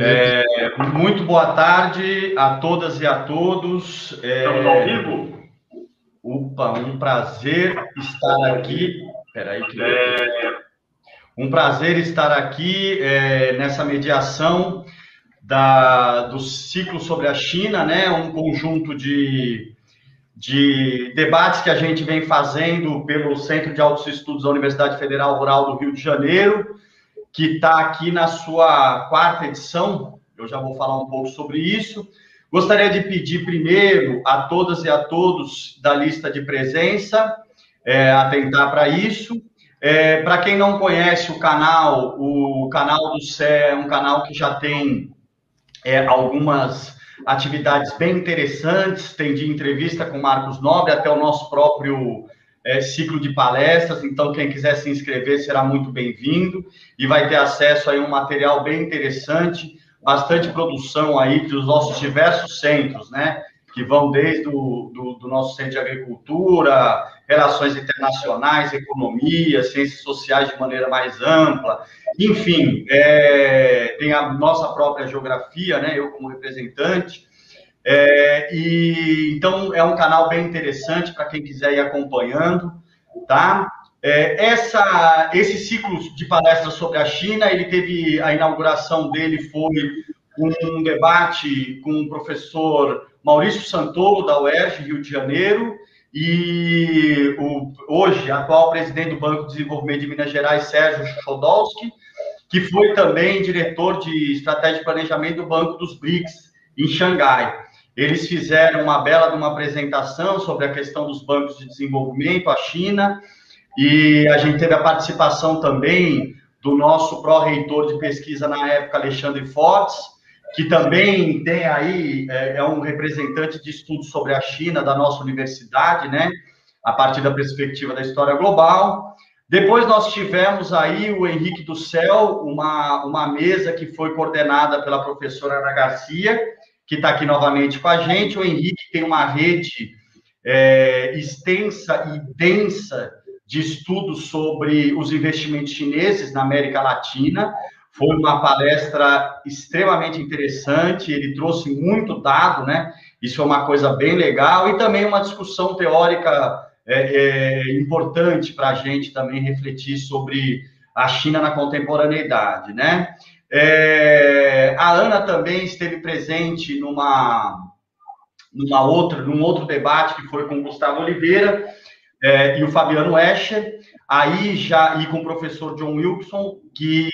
É, muito boa tarde a todas e a todos. É, Estamos ao vivo? Opa, um prazer estar aqui. Peraí, que. É... Um prazer estar aqui é, nessa mediação da, do ciclo sobre a China, né? Um conjunto de, de debates que a gente vem fazendo pelo Centro de Altos Estudos da Universidade Federal Rural do Rio de Janeiro que está aqui na sua quarta edição. Eu já vou falar um pouco sobre isso. Gostaria de pedir primeiro a todas e a todos da lista de presença é, atentar para isso. É, para quem não conhece o canal, o canal do Cé é um canal que já tem é, algumas atividades bem interessantes, tem de entrevista com Marcos Nobre até o nosso próprio é, ciclo de palestras, então quem quiser se inscrever será muito bem-vindo e vai ter acesso a um material bem interessante, bastante produção aí dos nossos diversos centros, né? Que vão desde o do, do nosso centro de agricultura, relações internacionais, economia, ciências sociais de maneira mais ampla, enfim, é, tem a nossa própria geografia, né? Eu como representante, é, e então é um canal bem interessante para quem quiser ir acompanhando, tá? É, essa, esse ciclo de palestras sobre a China, ele teve a inauguração dele foi um debate com o professor Maurício Santolo da UERJ Rio de Janeiro e o hoje atual presidente do Banco de Desenvolvimento de Minas Gerais Sérgio Chodolski, que foi também diretor de estratégia e planejamento do Banco dos BRICS em Xangai. Eles fizeram uma bela uma apresentação sobre a questão dos bancos de desenvolvimento, a China, e a gente teve a participação também do nosso pró-reitor de pesquisa na época, Alexandre Fortes, que também tem aí, é, é, um representante de estudos sobre a China da nossa universidade, né? A partir da perspectiva da história global. Depois nós tivemos aí o Henrique do Céu, uma, uma mesa que foi coordenada pela professora Ana Garcia, que está aqui novamente com a gente. O Henrique tem uma rede é, extensa e densa de estudos sobre os investimentos chineses na América Latina. Foi uma palestra extremamente interessante, ele trouxe muito dado, né? Isso é uma coisa bem legal, e também uma discussão teórica é, é, importante para a gente também refletir sobre a China na contemporaneidade, né? É, a Ana também esteve presente numa, numa outra, num outro debate que foi com o Gustavo Oliveira é, e o Fabiano Escher, aí já e com o professor John Wilson, que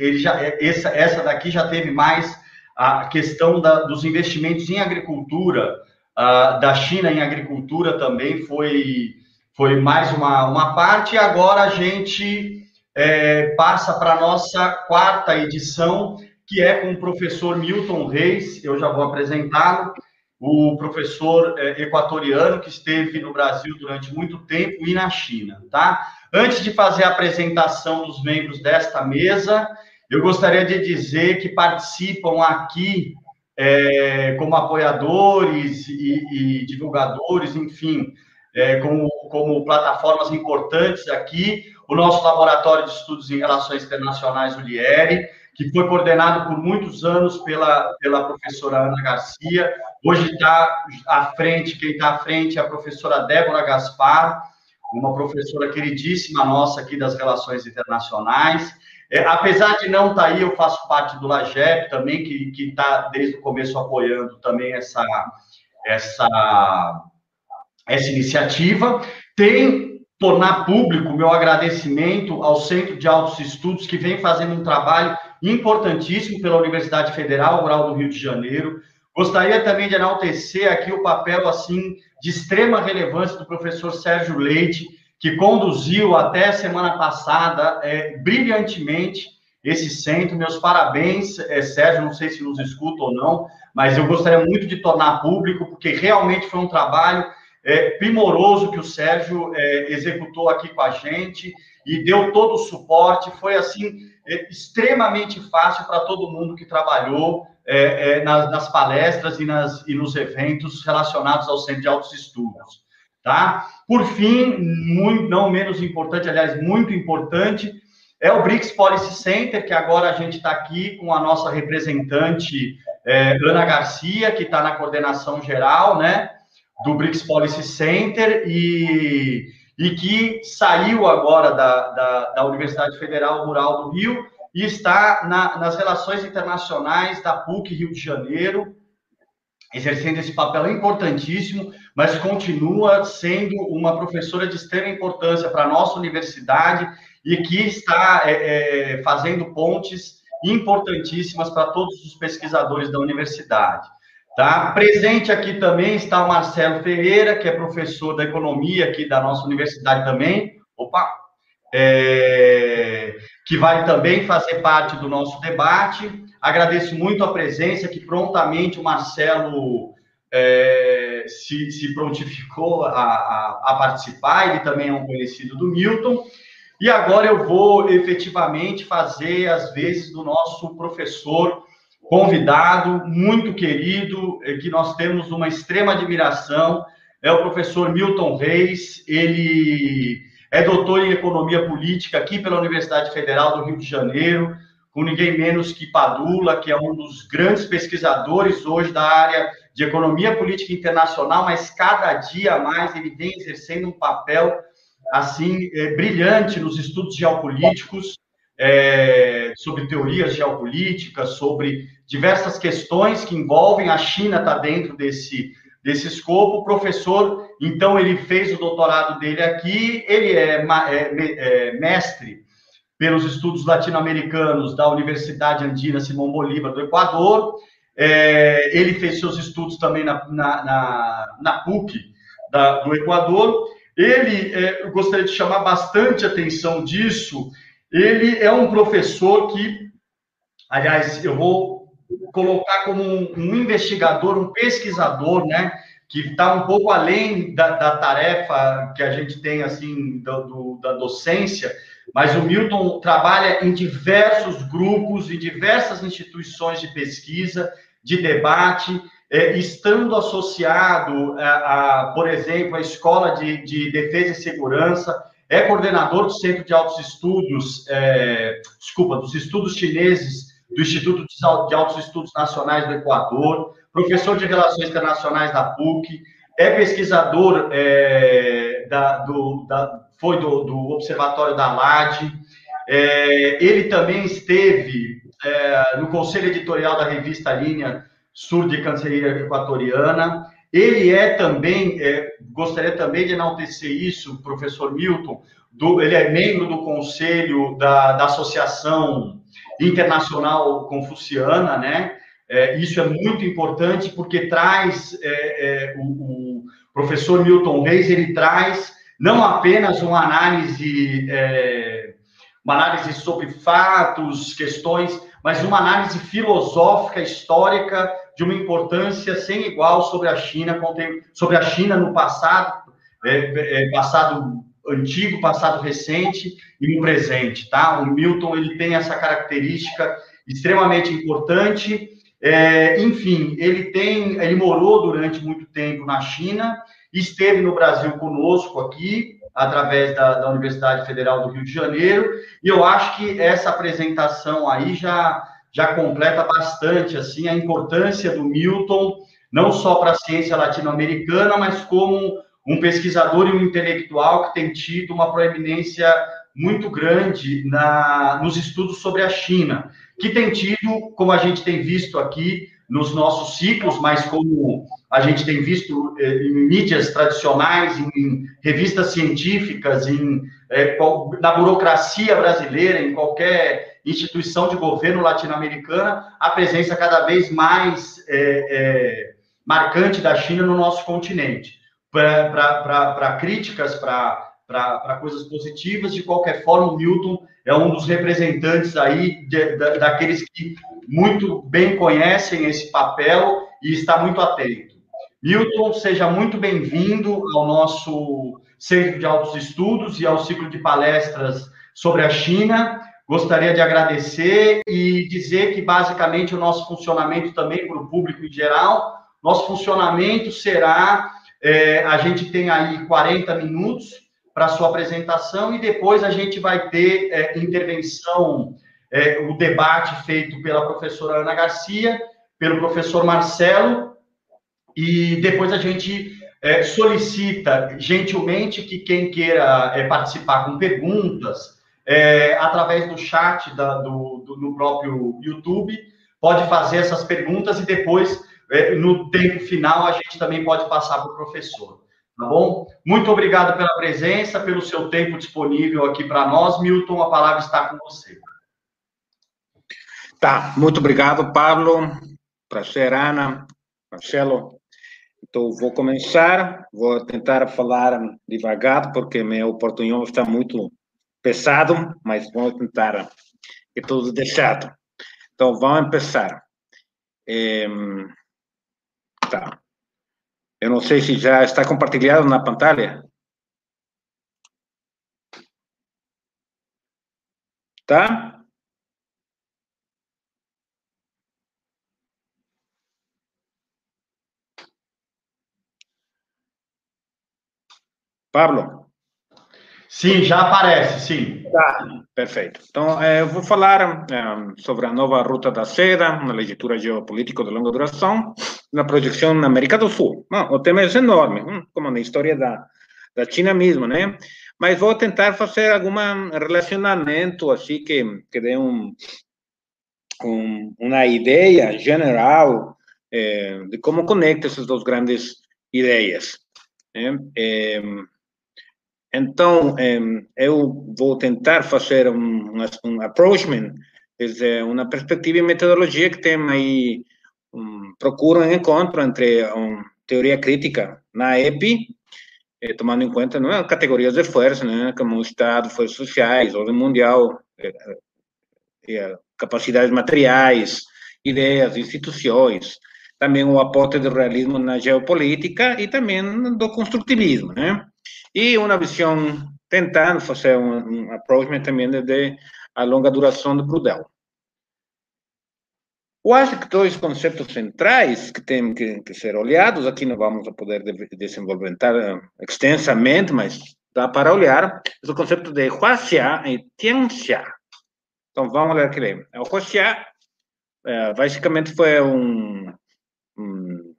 ele já essa, essa daqui já teve mais a questão da, dos investimentos em agricultura uh, da China em agricultura também foi foi mais uma, uma parte. E agora a gente é, passa para a nossa quarta edição, que é com o professor Milton Reis, eu já vou apresentá-lo, o professor é, equatoriano que esteve no Brasil durante muito tempo e na China, tá? Antes de fazer a apresentação dos membros desta mesa, eu gostaria de dizer que participam aqui é, como apoiadores e, e divulgadores, enfim, é, como, como plataformas importantes aqui, o nosso Laboratório de Estudos em Relações Internacionais, o LIERE, que foi coordenado por muitos anos pela, pela professora Ana Garcia. Hoje está à frente, quem está à frente é a professora Débora Gaspar, uma professora queridíssima nossa aqui das Relações Internacionais. É, apesar de não estar tá aí, eu faço parte do LAGEP também, que está desde o começo apoiando também essa, essa, essa iniciativa. Tem tornar público meu agradecimento ao Centro de Altos Estudos, que vem fazendo um trabalho importantíssimo pela Universidade Federal Rural do Rio de Janeiro. Gostaria também de enaltecer aqui o papel, assim, de extrema relevância do professor Sérgio Leite, que conduziu até semana passada é, brilhantemente esse centro. Meus parabéns, é, Sérgio, não sei se nos escuta ou não, mas eu gostaria muito de tornar público, porque realmente foi um trabalho é, primoroso que o Sérgio é, executou aqui com a gente e deu todo o suporte. Foi assim é, extremamente fácil para todo mundo que trabalhou é, é, nas, nas, palestras e, nas, e nos eventos relacionados ao Centro de Altos Estudos. Tá? Por fim, muito, não menos importante, aliás, muito importante, é o BRICS Policy Center, que agora a gente está aqui com a nossa representante é, Ana Garcia, que está na coordenação geral, né, do BRICS Policy Center e, e que saiu agora da, da, da Universidade Federal Rural do Rio e está na, nas relações internacionais da PUC Rio de Janeiro, exercendo esse papel importantíssimo, mas continua sendo uma professora de extrema importância para a nossa universidade e que está é, é, fazendo pontes importantíssimas para todos os pesquisadores da universidade. Tá? Presente aqui também está o Marcelo Ferreira, que é professor da economia aqui da nossa universidade também. Opa! É, que vai também fazer parte do nosso debate. Agradeço muito a presença, que prontamente o Marcelo é, se, se, prontificou a, a, a, participar, ele também é um conhecido do Milton. E agora eu vou efetivamente fazer as vezes do nosso professor convidado, muito querido, é, que nós temos uma extrema admiração, é o professor Milton Reis. Ele é doutor em economia política aqui pela Universidade Federal do Rio de Janeiro, com ninguém menos que Padula, que é um dos grandes pesquisadores hoje da área de economia política internacional, mas cada dia mais ele vem exercendo um papel assim é, brilhante nos estudos geopolíticos, é, sobre teorias geopolíticas, sobre diversas questões que envolvem a China está dentro desse desse escopo. O professor, então, ele fez o doutorado dele aqui, ele é, é, é mestre pelos estudos latino-americanos da Universidade Andina Simão Bolívar do Equador. É, ele fez seus estudos também na, na, na, na PUC da, do Equador. Ele, é, eu gostaria de chamar bastante atenção disso, ele é um professor que, aliás, eu vou colocar como um, um investigador, um pesquisador, né? que está um pouco além da, da, tarefa que a gente tem assim do, do, da docência, mas o Milton trabalha em diversos grupos, em diversas instituições de pesquisa, de debate, é, estando associado, a, a, por exemplo, à Escola de, de, Defesa e Segurança, é coordenador do Centro de Altos Estudos, é, desculpa, dos estudos chineses do Instituto de Altos Estudos Nacionais do Equador, professor de Relações Internacionais da PUC, é pesquisador é, da, do, da, foi do, do, Observatório da LAD, é, ele também esteve é, no conselho editorial da revista Linha Sul de Canceria Equatoriana, ele é também, é, gostaria também de enaltecer isso, professor Milton, do, ele é membro do conselho da, da Associação Internacional Confuciana, né? É, isso é muito importante porque traz é, é, o, o, professor Milton Reis ele traz não apenas uma análise é, uma análise sobre fatos, questões, mas uma análise filosófica, histórica de uma importância sem igual sobre a China, sobre a China no passado, é, é, passado antigo, passado recente e no presente, tá? O Milton ele tem essa característica extremamente importante. É, enfim, ele tem, ele morou durante muito tempo na China, esteve no Brasil conosco aqui através da, da Universidade Federal do Rio de Janeiro e eu acho que essa apresentação aí já já completa bastante assim a importância do Milton não só para a ciência latino-americana, mas como um pesquisador e um intelectual que tem tido uma proeminência muito grande na, nos estudos sobre a China, que tem tido, como a gente tem visto aqui nos nossos ciclos, mas como a gente tem visto eh, em mídias tradicionais, em revistas científicas, em, eh, na burocracia brasileira, em qualquer instituição de governo latino-americana, a presença cada vez mais eh, marcante da China no nosso continente para críticas, para coisas positivas. De qualquer forma, o Milton é um dos representantes aí de, de, daqueles que muito bem conhecem esse papel e está muito atento. Milton, seja muito bem-vindo ao nosso Centro de Altos Estudos e ao ciclo de palestras sobre a China. Gostaria de agradecer e dizer que, basicamente, o nosso funcionamento também para o público em geral, nosso funcionamento será é, a gente tem aí 40 minutos para sua apresentação e depois a gente vai ter é, intervenção, é, o debate feito pela professora Ana Garcia, pelo professor Marcelo, e depois a gente é, solicita gentilmente que quem queira é, participar com perguntas, é, através do chat da, do, do, no próprio YouTube, pode fazer essas perguntas e depois, no tempo final, a gente também pode passar para o professor. Tá bom? Muito obrigado pela presença, pelo seu tempo disponível aqui para nós. Milton, a palavra está com você. Tá, muito obrigado, Pablo. Prazer, Ana, Marcelo. Então, vou começar, vou tentar falar devagar, porque meu portunhol está muito pesado, mas vou tentar que tudo certo. Então, vamos começar. É, tá. Eu não sei se já está compartilhado na pantalla. Tá? Pablo? Sim, já aparece, sim. Tá, perfeito. Então, eu vou falar sobre a nova Ruta da Seda, uma leitura geopolítica de longa duração, na projeção na América do Sul. O tema é enorme, hum, como na história da, da China mesmo, né? Mas vou tentar fazer algum relacionamento, assim, que, que dê um, um, uma ideia geral eh, de como conecta essas duas grandes ideias. Né? Eh, então, eu vou tentar fazer um, um approachment desde uma perspectiva e metodologia que tem aí, um, procura um encontro entre um, teoria crítica na EPI, eh, tomando em conta não é, categorias de força, né, como Estado, forças sociais, ordem mundial, eh, eh, capacidades materiais, ideias, instituições, também o aporte do realismo na geopolítica e também do construtivismo, né? E uma visão tentando fazer um, um approach também de a longa duração do Brudel. Eu acho que dois conceitos centrais que têm que, que, ser olhados, aqui não vamos poder desenvolver eh, extensamente, mas dá para olhar, é o conceito de Huaxia e Tianxia. Então, vamos ler aqui. O Huaxia, é, basicamente, foi um, um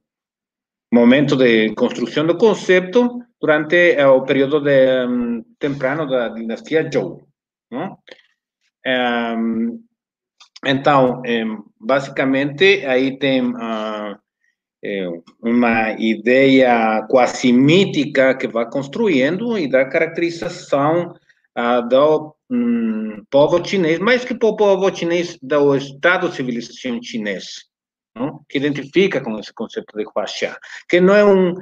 momento de construção do conceito durante eh, o período de, um, temprano da dinastia Zhou. Um, então, basicamente, aí tem uh, uma ideia quase mítica que vai construindo e dá caracterização uh, do um, povo chinês, mais que o povo chinês, do Estado civilização chinês, não? que identifica com esse conceito de Huaxia, que não é um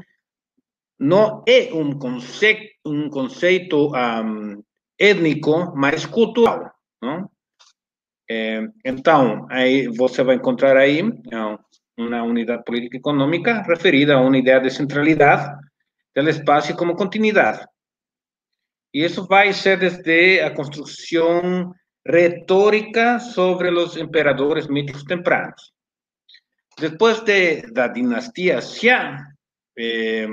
não é um conceito, um conceito um, étnico, mas cultural. Não? É, então, aí você vai encontrar aí uma unidade política e econômica referida a uma ideia de centralidade do espaço como continuidade. E isso vai ser desde a construção retórica sobre os imperadores míticos tempranos. Depois de, da dinastia Xia, eh,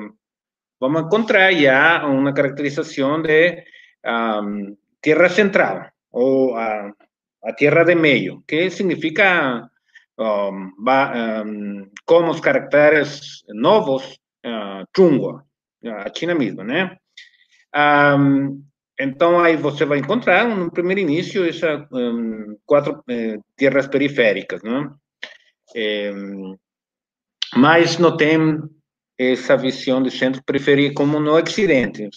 vamos encontrar ya una caracterización de um, central o a, a, tierra de medio, que significa um, um, como os caracteres novos uh, a China mesmo, né? então, aí você vai encontrar, no primeiro início, essas quatro eh, terras periféricas, né? Mas não tem essa visão de centro preferir como no Ocidente.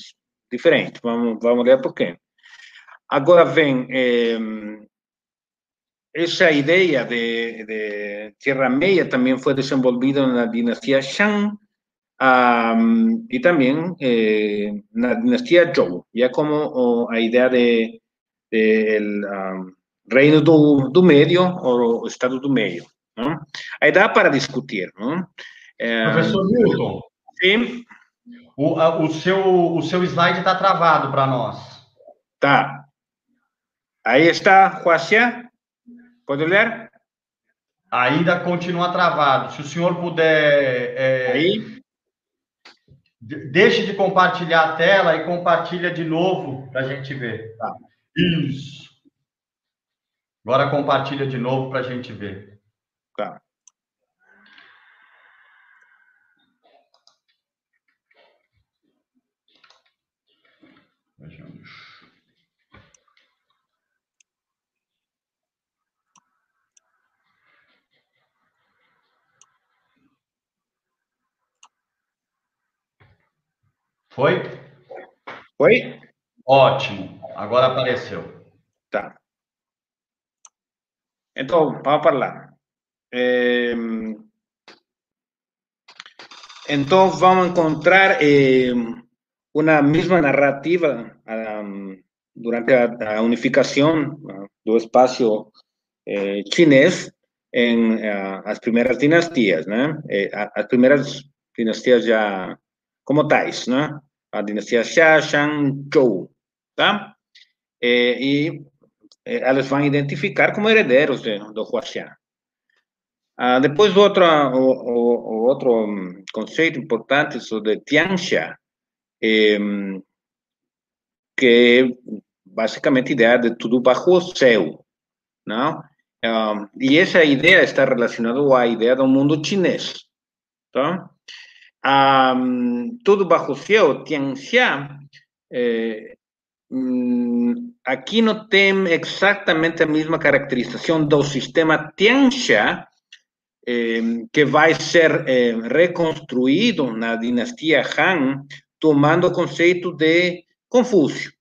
Diferente, vamos, vamos ler por quê. Agora vem eh, essa ideia de, de Terra Meia também foi desenvolvida na dinastia Shang um, e também eh, na dinastia Zhou, já como a ideia de, de um, reino do, do meio ou estado do meio. Não? Dá para discutir, não? É... Professor Milton. Sim. O, a, o, seu, o seu slide está travado para nós. Tá. Aí está, Joacia. Pode ler? Ainda continua travado. Se o senhor puder. É... Aí. Deixe de compartilhar a tela e compartilha de novo para a gente ver. Tá. Isso. Agora compartilha de novo para a gente ver. Tá. Vejamos. Foi? Foi? Ótimo. Agora apareceu. Tá. Então, vamos falar. É... Então, vamos encontrar eh, uma mesma narrativa um, durante a, a, unificação do espaço eh, chinês em uh, as primeiras dinastias, né? Eh, as primeiras dinastias já como tais, né? A dinastia Xia, Shang, Zhou, tá? e elas vão identificar como herederos de, do Huaxian. Ah, depois, outro, o, o, outro conceito importante sobre Tianxia, eh, que é basicamente a ideia de tudo bajo o céu, não? Um, e essa ideia está relacionada à ideia do mundo chinês, tá? Um, tudo bajo céu, Tianxia, um, aqui não tem exatamente a mesma caracterização do sistema Tianxia, que vai ser eh, reconstruído na dinastia Han, tomando o conceito de Confúcio,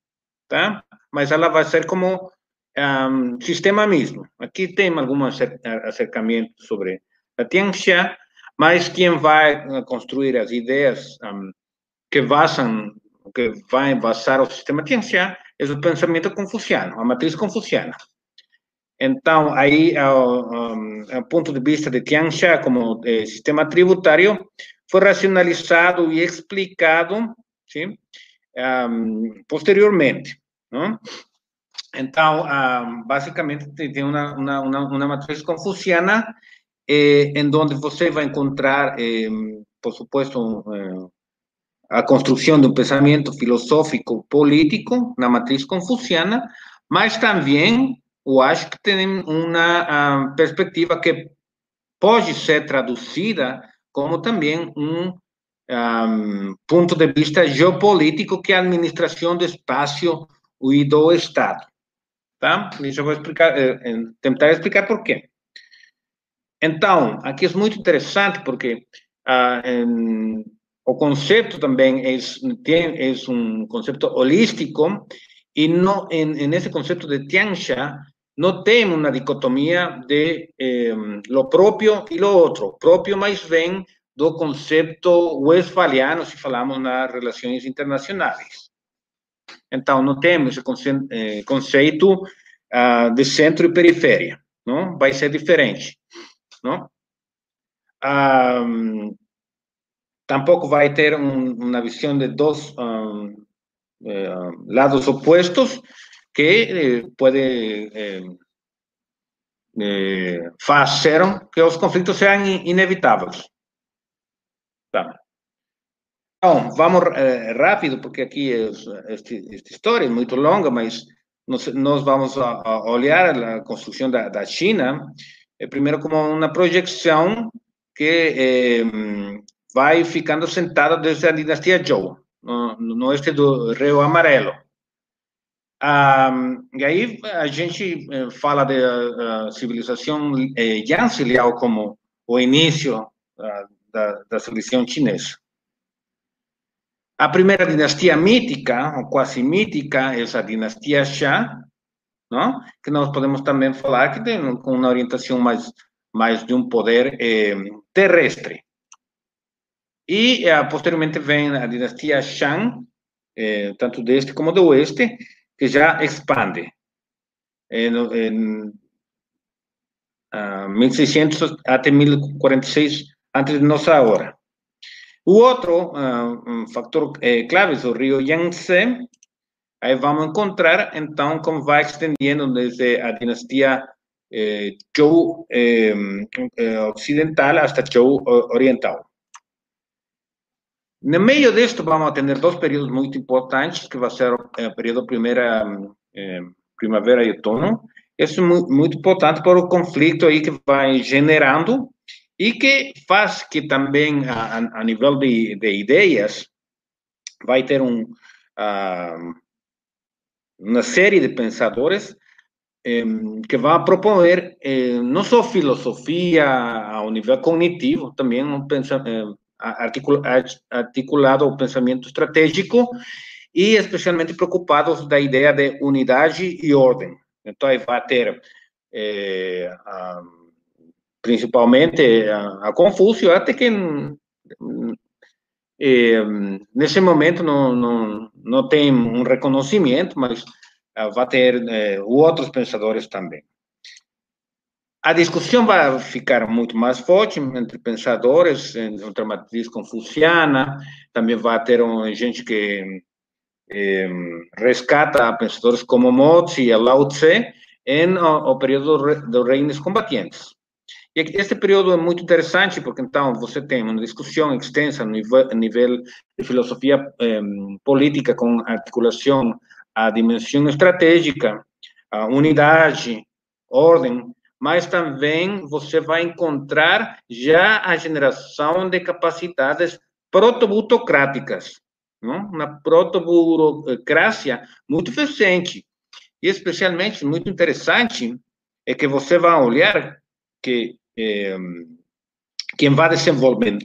tá? Mas ela vai ser como um, sistema mesmo. Aqui tem algum acercamento sobre a Tianxia, mas quem vai construir as ideias um, que basam, que vai basar o sistema Tianxia é o pensamento confuciano, a matriz confuciana. Então, aí, ao, ponto de vista de Tianxia como eh, sistema tributário, foi racionalizado e explicado sim, um, posteriormente. Não? Então, um, basicamente, tem uma, uma, uma, uma matriz confuciana eh, em onde você vai encontrar, eh, por supuesto, eh, a construção de um pensamento filosófico político na matriz confuciana, mas também eu acho que tem uma perspectiva que pode ser traduzida como também um, um, ponto de vista geopolítico que é a administração do espaço e do Estado. Tá? Isso eu vou eh, tentar explicar por quê. Então, aqui é muito interessante porque uh, em, o conceito também é, tem, é um conceito holístico e no, em, en esse conceito de Tianxia não tem uma dicotomia de eh, lo próprio e lo outro. Próprio mais vem do conceito westphaliano, se falamos nas relações internacionais. Então, não temos esse eh, conceito uh, de centro e periferia, não? Vai ser diferente, não? Um, tampouco vai ter um, uma visão de dois um, eh, lados opostos, que eh, puede eh, eh, hacer que los conflictos sean inevitables. Então, vamos eh, rápido, porque aqui esta história é muito longa, mas nós, nós vamos a, a olhar a construção da, da China, eh, primeiro como uma projeção que vai ficando sentada desde a dinastia Zhou, no, no oeste do Rio Amarelo. Um, e aí a gente eh, fala da civilização eh, Yangtze Liao como o início uh, da, da civilização chinesa. A primeira dinastia mítica, ou quase mítica, é a dinastia Xia, não? que nós podemos também falar que tem uma orientação mais, mais de um poder eh, terrestre. E eh, posteriormente vem a dinastia Shang, eh, tanto deste como do oeste, que já expande. Em, em uh, 1600 até 1046 antes de nossa hora. O outro uh, um fator é, clave é o rio Yangtze. Aí vamos encontrar, então, como vai estendendo desde a dinastia eh, Zhou eh, ocidental até Zhou oriental. no meio disto, vamos ter dois períodos muito importantes, que vai ser o período primeira eh, primavera e outono. Isso é muito importante para o conflito aí que vai generando e que faz que também, a, a nível de, de ideias, vai ter um, uh, uma série de pensadores eh, que vão proponer eh, não só filosofia ao nível cognitivo, também um articulado ao pensamento estratégico e especialmente preocupados da ideia de unidade e ordem. Então, aí vai ter é, a, principalmente a, a, Confúcio, até que é, nesse momento não, não, não tem um reconhecimento, mas vai ter é, outros pensadores também. A discussão vai ficar muito mais forte entre pensadores, entre matriz confuciana, também vai ter um, gente que eh, rescata pensadores como Mozi e Lao Tse em o, o período dos reinos combatentes. E este período é muito interessante porque então você tem uma discussão extensa no nível, nível de filosofia eh, política com articulação à dimensão estratégica, a unidade, ordem, mas também você vai encontrar já a generação de capacidades proto-burocráticas, uma proto-burocracia muito eficiente. E especialmente muito interessante é que você vai olhar que eh, quem vai desenvolver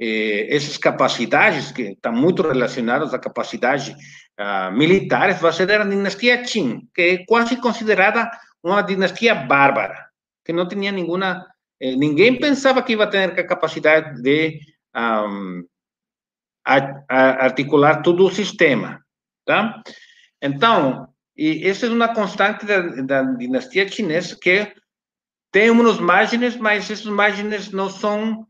eh, essas capacidades, que estão muito relacionadas à capacidade uh, militares, vai ser a dinastia Qin, que é quase considerada uma dinastia bárbara, que não tinha nenhuma. Eh, ninguém pensava que ia ter a capacidade de um, a, a articular todo o sistema. Tá? Então, e essa é uma constante da, da dinastia chinesa que tem umas margens, mas essas margens não são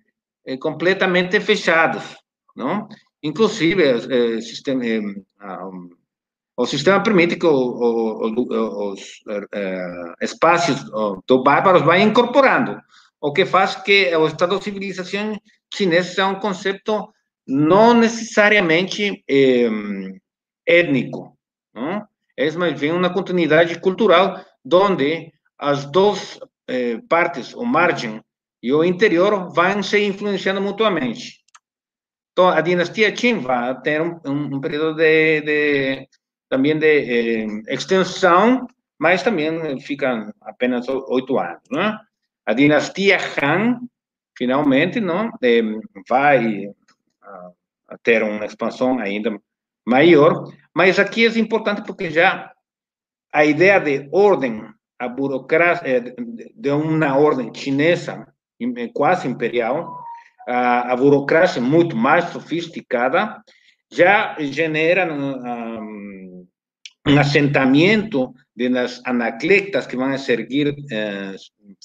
eh, completamente fechadas, não? Inclusive, eh, sistema, um, o sistema permite que o, o, os espaços do bárbaros vão incorporando, o que faz que o estado de civilização chinês seja um conceito não necessariamente étnico, não? é mais bem uma continuidade cultural, onde as duas eh, partes, o margem e o interior, vão se influenciando mutuamente. Então, a dinastia Qin vai ter um, um, período de, de também de eh, extensão, mas também fica apenas oito anos. Né? A dinastia Han, finalmente, não, eh, vai a, a ter uma expansão ainda maior, mas aqui é importante porque já a ideia de ordem, a burocracia, eh, de uma ordem chinesa, quase imperial, a, a burocracia muito mais sofisticada, já genera um, um assentamento las anacletas que vão servir, eh,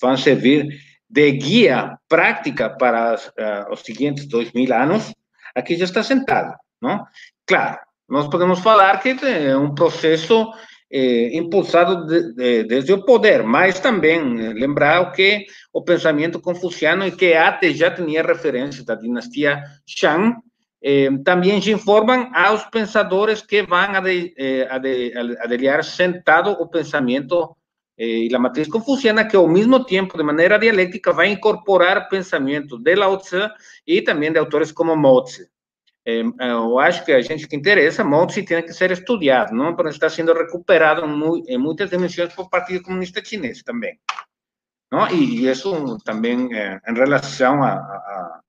vão servir de guia prática para uh, os seguintes dois mil anos, aqui já está sentado, não? Claro, nós podemos falar que é um processo eh, impulsado de, de, desde o poder, mas também eh, lembrar que o pensamento confuciano e que até já tinha referência da dinastia Shang, eh, também se informam aos pensadores que vão ade, eh, sentado o pensamento eh, e a matriz confuciana, que ao mesmo tempo, de maneira dialética, vai incorporar pensamentos de Lao Tzu e também de autores como. Eh, eu acho que a gente que interessa, Mozi tem que ser estudado, não? Porque está sendo recuperado em, muitas dimensões por Partido Comunista Chinês também. Não? E, isso também eh, em relação a, a,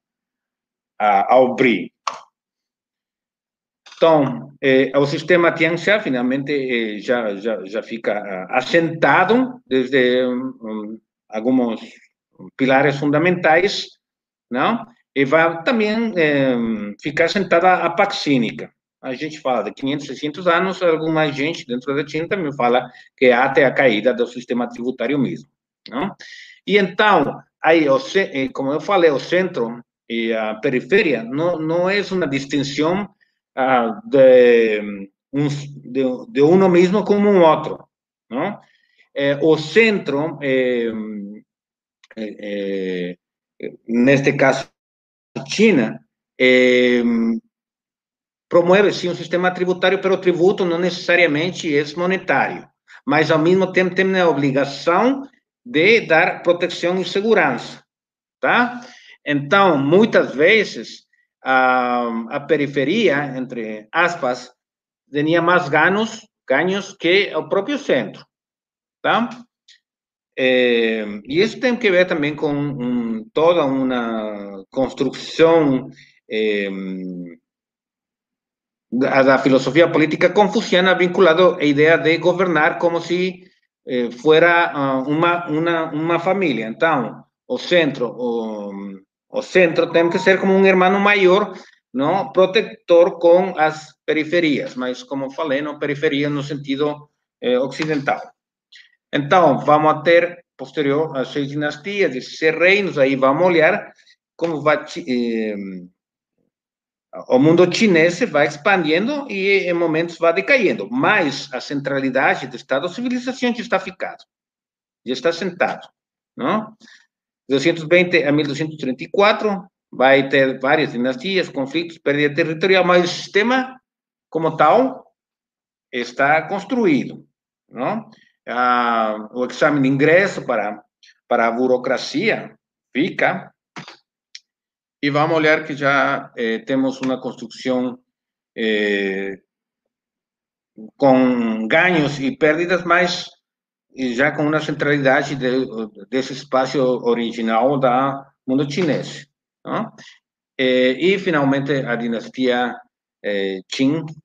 a, ao BRI. Então, eh, o sistema Tianxia finalmente eh, já, já, já fica assentado desde um, alguns pilares fundamentais, não? E vai também eh, ficar sentada a Pax Cínica. A gente fala de 500, 600 anos, alguma gente dentro da China também fala que é até a caída do sistema tributário mesmo, não? E então, aí, eh, como eu falei, o centro e a periferia não, não é uma distinção ah, de, um, de, de uno mismo como um outro. Não? Eh, o centro, eh, neste caso, China, eh, promove sim um sistema tributário, pero o tributo não necessariamente é monetário, mas ao mesmo tempo tem a obrigação de dar proteção e segurança, tá? Então, muitas vezes, a, a periferia, entre aspas, tinha mais ganhos, ganhos que o próprio centro, tá? É, e isso tem que ver também com um, toda uma construção é, da, da, filosofia política confuciana vinculado à ideia de governar como se eh, fuera uh, uma, uma, uma família. Então, o centro, o, o centro tem que ser como um irmão maior, não protetor com as periferias, mas como falei, não periferia no sentido eh, ocidental. Então, vamos ter, posterior às seis dinastias, 16 reinos, aí vamos olhar como vai, eh, o mundo chinês vai expandindo e em momentos vai decaindo, mas a centralidade do Estado civilização já está ficado, já está sentado, não? 220 a 1234 vai ter várias dinastias, conflitos, perda territorial, mas o sistema como tal está construído, não? Ah, o exame de ingresso para, para a burocracia fica. E vamos olhar que já eh, temos uma construção eh, com ganhos e perdas, mas já com uma centralidade de, desse espaço original da mundo chinês. Não? Eh, e, finalmente, a dinastia eh, Qing eh,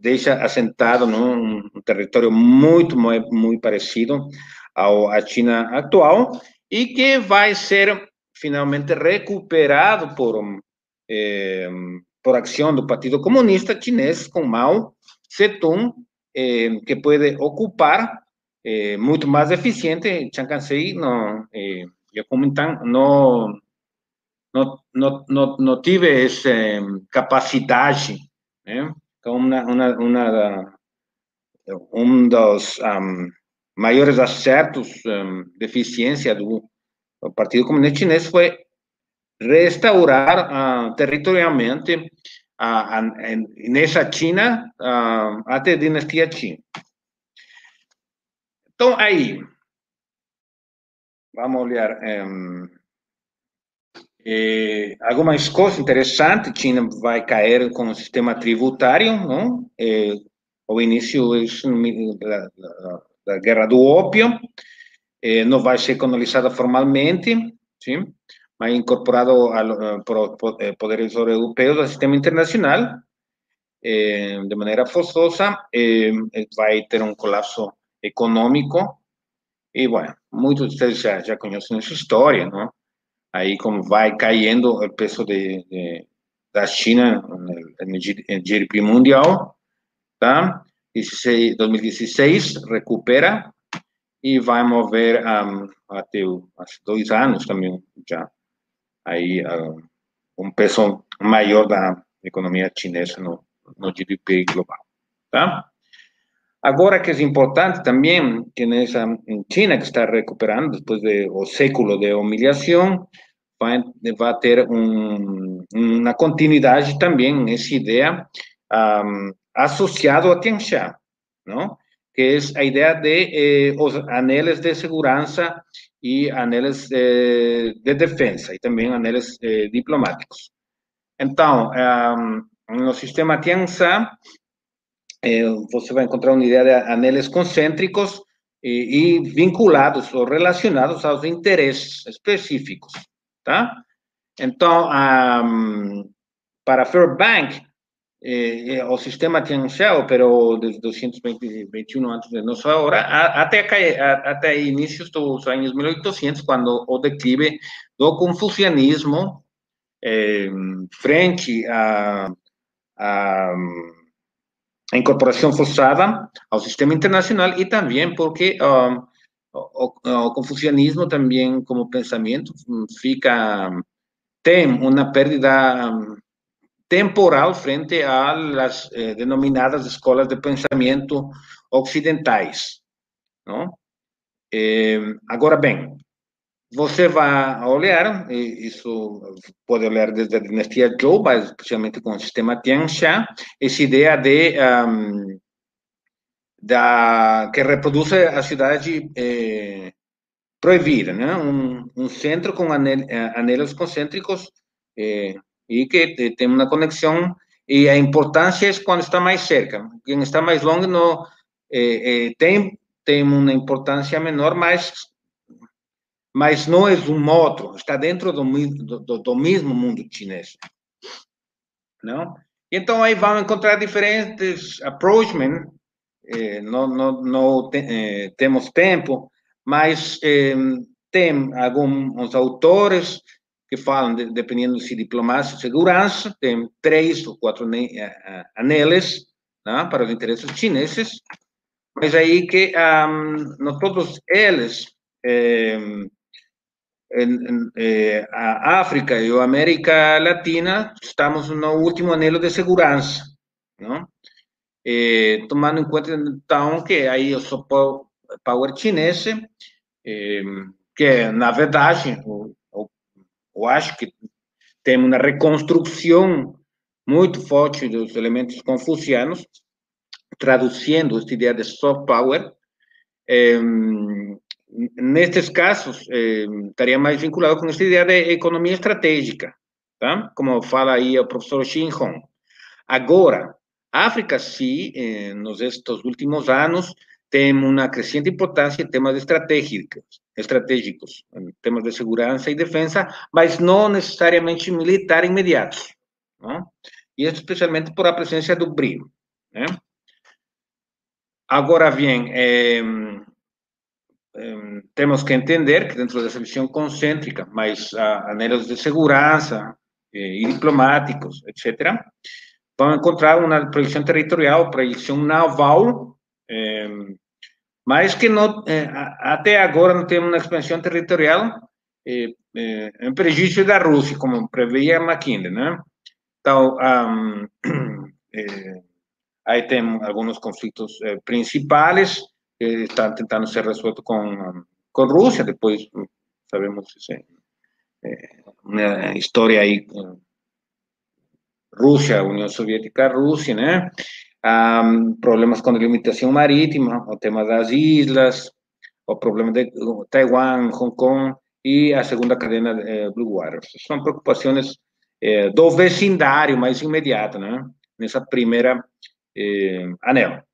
deixa assentado num um território muito, muito, parecido ao, à China atual e que vai ser finalmente recuperado por, eh, por ação do Partido Comunista Chinês com Mao Zedong, eh, que pode ocupar eh, muito mais eficiente. Chiang Kai-shek eh, eu comentam, não, não, não, não, não tive essa capacidade né? Então, uma, um dos um, maiores acertos um, de eficiência do Partido Comunista Chinês foi restaurar uh, territorialmente uh, uh, nessa China até a dinastia Qing. Então, aí, vamos olhar. Um, é, algumas coisas interessantes, China vai cair com o sistema tributário, não? É, início da, da, guerra do ópio, é, não vai ser colonizada formalmente, sim, mas incorporado ao, por, por eh, poderes europeus ao sistema internacional, é, de maneira forçosa, é, vai ter um colapso econômico, e, bueno, muitos de vocês já, já conhecem essa história, não? Ahí como va cayendo el peso de, de la China el, GDP mundial, ¿tá? 16, 2016 recupera y va a mover um, até hace dos años también ya ahí uh, un peso mayor de la economía chinesa no, no GDP global, ¿tá? Agora que é importante também que nessa em China que está recuperando depois de o século de humilhação, vai, vai ter um, uma continuidade também nessa ideia um, a Tianxia, não? que é a ideia de eh, de segurança e anelos eh, de defesa e também anelos eh, diplomáticos. Então, um, no sistema Tianxia, eh, você vai encontrar uma ideia de anelos concêntricos e, e vinculados ou relacionados aos interesses específicos tá? Então, para Fairbank, eh, o sistema tinha iniciado, pero desde 221 antes de nossa hora, até, até inícios dos anos 1800, quando o declive do confucianismo eh, frente à, à, à, incorporação forçada ao sistema internacional e também porque um, o, confucianismo também como pensamento fica tem uma perda temporal frente às eh, denominadas escolas de pensamento ocidentais, não? Eh, agora bem, você vai olhar, isso pode olhar desde a dinastia Zhou, especialmente com o sistema Tianxia, essa ideia de um, da que reproduz a cidade eh, proibida, né? Um, um, centro com anel, anelos concêntricos eh, e que tem uma conexão e a importância é quando está mais cerca. Quem está mais longe não eh, tem tem uma importância menor, mas mas não é um modo, está dentro do, do, do mesmo mundo chinês. Não? Então, aí vamos encontrar diferentes approachmen, eh, não, não, não te, eh, temos tempo, mas eh, tem alguns autores que falam, de, dependendo se diplomacia ou segurança, tem três ou quatro aneles não? para os interesses chineses, mas aí que um, não todos eles eh, en, eh, a África e a América Latina estamos no último anelo de segurança, não? Eh, tomando em conta então que aí o soft power chinês, eh, que na verdade eu, eu, eu, acho que tem uma reconstrução muito forte dos elementos confucianos, traduzindo esta ideia de soft power, eh, nestes casos, eh, estaria mais vinculado com essa ideia de economia estratégica, tá? como fala aí o professor Xin Hong. Agora, África, sim, eh, nos estes últimos anos, tem uma crescente importância em temas estratégicos, estratégicos, em temas de segurança e defesa, mas não necessariamente militar imediatos. Não? E especialmente por a presença do BRIC. Né? Agora, bem, eh, temos que entender que dentro dessa visão concêntrica, uh, anelhos de segurança eh, e diplomáticos, etc., vão encontrar uma projeção territorial, projeção naval, eh, mas que não, eh, até agora não tem uma expansão territorial eh, eh, em prejuízo da Rússia, como previa McKinley, né? Então, um, aí tem alguns conflitos principais, está tentando ser resuelto con, con Rusia, después sabemos ese, eh, una historia ahí, Rusia, Unión Soviética, Rusia, ¿no? Um, problemas con limitación marítima, o tema das islas, o problemas de Taiwán, Hong Kong e a segunda cadena de Blue Water. São preocupações eh, do vecindário mais imediato, né? Nessa primeira eh, anel.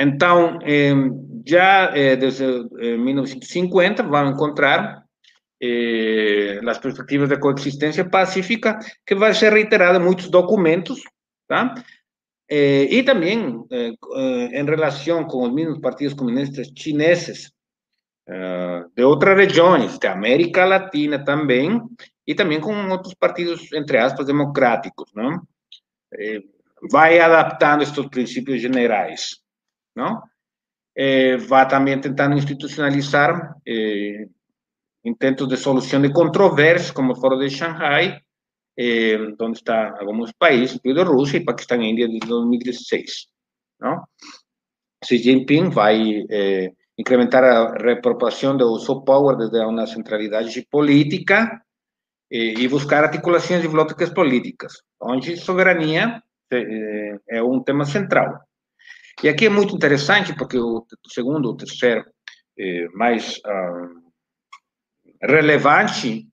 Então, eh, já eh, desde eh, 1950, vão encontrar eh, as perspectivas de coexistência pacífica, que vai ser reiterada em muitos documentos, tá? Eh, e também eh, em relação com os mesmos partidos comunistas chineses de outras regiões, da América Latina também, e também com outros partidos, entre aspas, democráticos, não? vai adaptando estes princípios generais. ¿No? Eh, va también tentando institucionalizar eh, intentos de solución de controversias, como el foro de Shanghai, eh, donde están algunos países, incluido Rusia y Pakistán e India, desde 2016, ¿no? Xi Jinping va a eh, incrementar a reapropiación de uso power desde una centralidad política y buscar articulaciones diplomáticas políticas, onde soberania é um tema central. E aqui é muito interessante, porque o segundo, o terceiro, é mais uh, relevante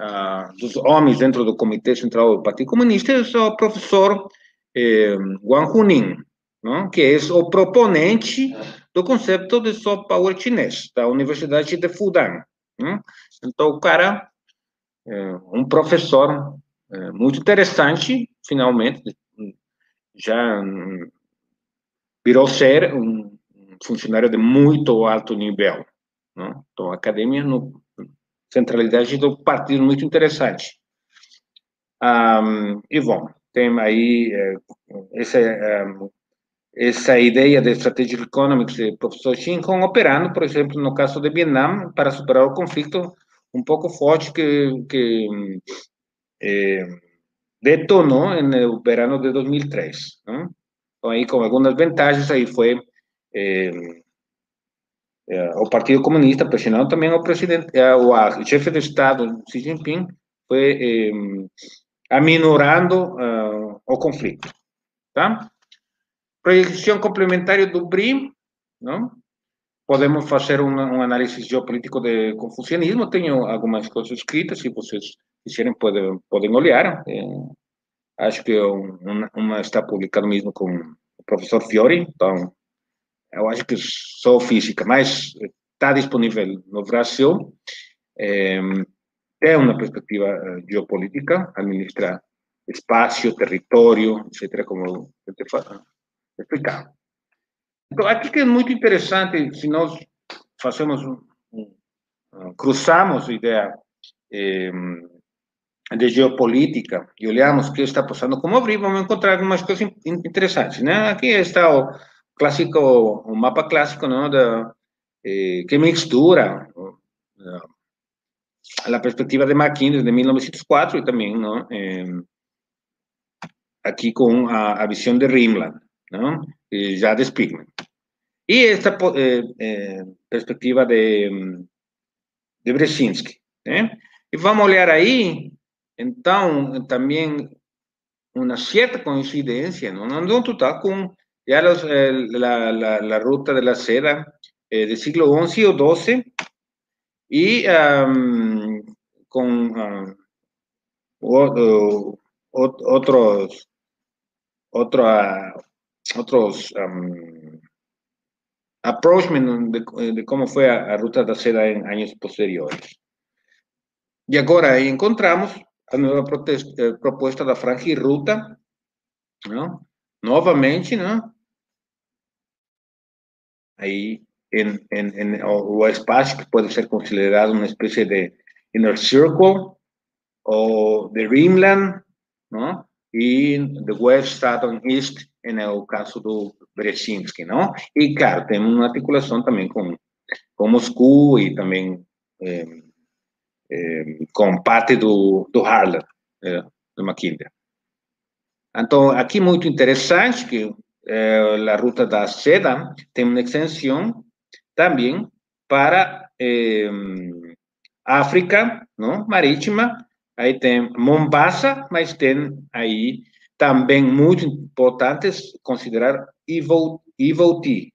uh, dos homens dentro do Comitê Central do Partido Comunista é o professor eh, Wang Hunin, não? que é o proponente do conceito de soft power chinês, da Universidade de Fudan. Não? Então, o cara é um professor muito interessante, finalmente, já virou ser um funcionário de muito alto nível. Não? Então, a academia, no, centralidade do partido, muito interessante. Um, e, bom, tem aí é, essa, essa ideia de Strategic Economics do professor Xin Hong operando, por exemplo, no caso de Vietnã, para superar o conflito um pouco forte que, que eh, detonou no verano de 2003. Não? Então, aí, com algumas vantagens, aí foi eh, é, o Partido Comunista pressionando também o presidente, é, o chefe de Estado Xi Jinping foi eh, aminorando uh, o conflito, tá? Projeção complementar do BRIM, não? Podemos fazer um, um análise geopolítico de confucionismo, tenho algumas coisas escritas, se vocês quiserem podem, podem olhar. É, acho que uma, uma está publicada mesmo com o professor Fiori, então eu acho que só física, mas está disponível no Brasil. É, tem uma perspectiva eh, geopolítica, administra espaço, território, etc., como eu te explicar. Então, aqui que é muito interessante, se nós fazemos, um, um, cruzamos a ideia eh, de geopolítica e olhamos o que está passando como abrir, vamos encontrar algumas coisas interessantes, né? Aqui está o clássico, o mapa clássico, não, da, eh, que mistura a perspectiva de Mackinnon de 1904 e também, não, eh, aqui com a, a visão de Rimland, não, já de Spigman. E esta eh, eh, perspectiva de, de Brzezinski, né? E vamos olhar aí então, também uma certa coincidência, não, não um total, com já los, eh, la, la, la, ruta de la seda eh, del siglo XI o XII y um, con um, o, otros otro, uh, otros um, de, de, cómo fue a, a ruta da seda en años posteriores. E agora encontramos a nova eh, proposta da Ruta, não? novamente, não? aí em, em, em, o espaço que pode ser considerado uma espécie de inner circle, ou de Rimland, não? e the West, Southern, East, no caso do Brzezinski, não? E, claro, tem uma articulação também com, com Moscou e também eh, eh, com parte do, do Harlem, eh, do McKinley. Então, aqui muito interessante que eh, a ruta da seda tem uma extensão também para África, não? marítima, aí tem Mombasa, mas tem aí também muito importante considerar Ivouti,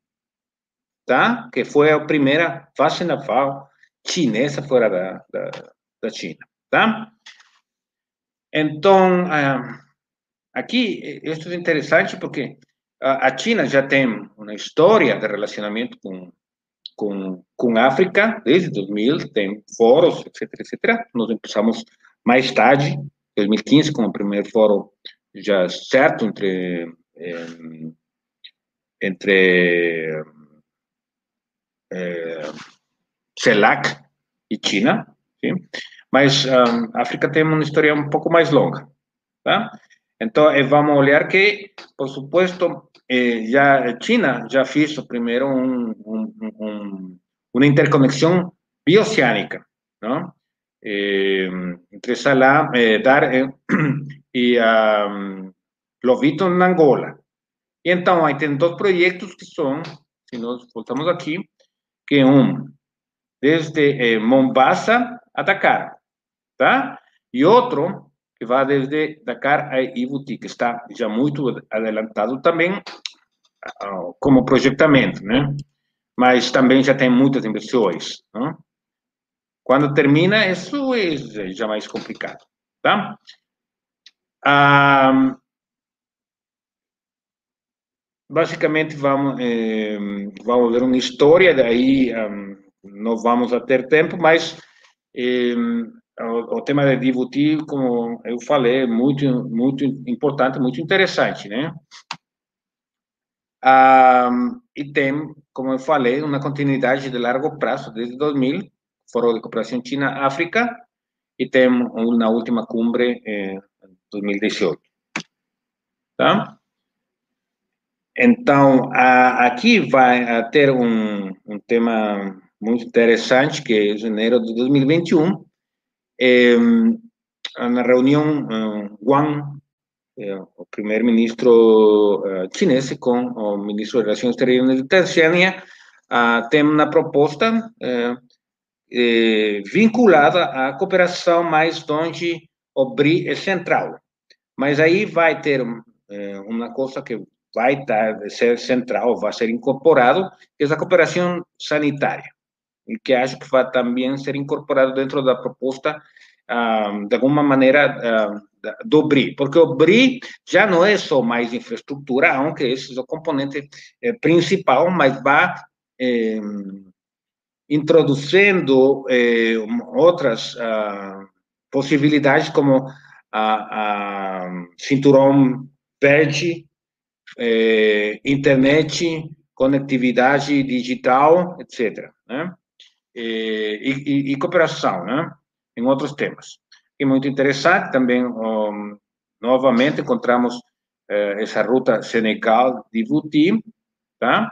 tá? Que foi a primeira fase naval chinesa fora da, da, China, tá? Então, ah, aqui, isso é interessante porque a China já tem uma história de relacionamento com, com, com a África desde 2000, tem fóruns, etc, etc. Nós começamos mais tarde, 2015, com o primeiro fórum já certo entre entre eh, CELAC e China, sim? mas um, a África tem uma história um pouco mais longa, tá? Então, eh, vamos olhar que, por supuesto, eh, já China já fez primeiro um, um, um, uma interconexão bioceânica, não? Eh, entre Salam, eh, Dar e um, Lovito, na Angola. E então, aí tem dois projetos que são, se nós voltamos aqui, que um desde eh, Mombasa a Dakar, tá? E outro que vai desde Dakar a Ibuti, que está já muito adelantado também uh, como projetamento, né? Mas também já tem muitas inversões, né? Quando termina, isso é já mais complicado, tá? Ah, basicamente, vamos, eh, vamos ver uma história, daí não vamos a ter tempo, mas eh, o, o, tema de DVT, como eu falei, é muito, muito importante, muito interessante, né? Ah, e tem, como eu falei, uma continuidade de largo prazo, desde 2000, Foro de Cooperação China-África, e tem uma última cumbre em 2018. Tá? Então, a, aqui vai ter um, um tema muito interessante, que é janeiro de 2021, é, na reunião uh, Wang, é, o primeiro-ministro chinês, com o ministro de Relações Exteriores de Tanzânia, ah, tem uma proposta eh, eh, vinculada à cooperação mais onde o BRI é central. Mas aí vai ter eh, uma coisa que vai estar, ser central, vai ser incorporado, que é a cooperação sanitária, que acho que vai também ser incorporado dentro da proposta, ah, de alguma maneira, ah, do BRI, porque o BRI já não é só mais infraestrutura, aunque esse é o componente eh, principal, mas vai eh, introduzindo eh, outras uh, possibilidades, como a, a cinturão verde, internet, conectividade digital, etc. Né? E, e, e, cooperação, né? Em outros temas. E muito interessante também, um, novamente, encontramos eh, essa ruta Senegal-Djibouti, tá?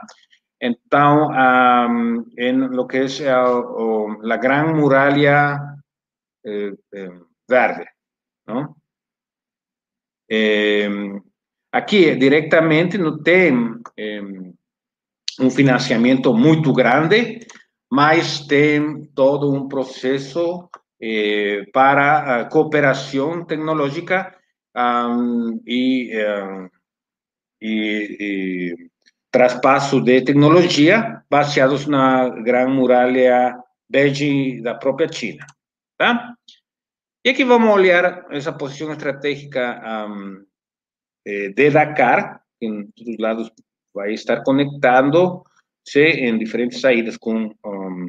Então, um, en lo que es uh, la gran muralla eh, eh, verde, ¿no? Eh, aqui, diretamente, não tem um financiamento muito grande, mas tem todo um processo eh, para cooperação tecnológica um, e, e, e traspasso de tecnologia baseados na Gran Muralha Verde da própria China, tá? E aqui vamos olhar essa posição estratégica um, eh, de Dakar, que em todos os lados vai estar conectando-se em diferentes saídas com um,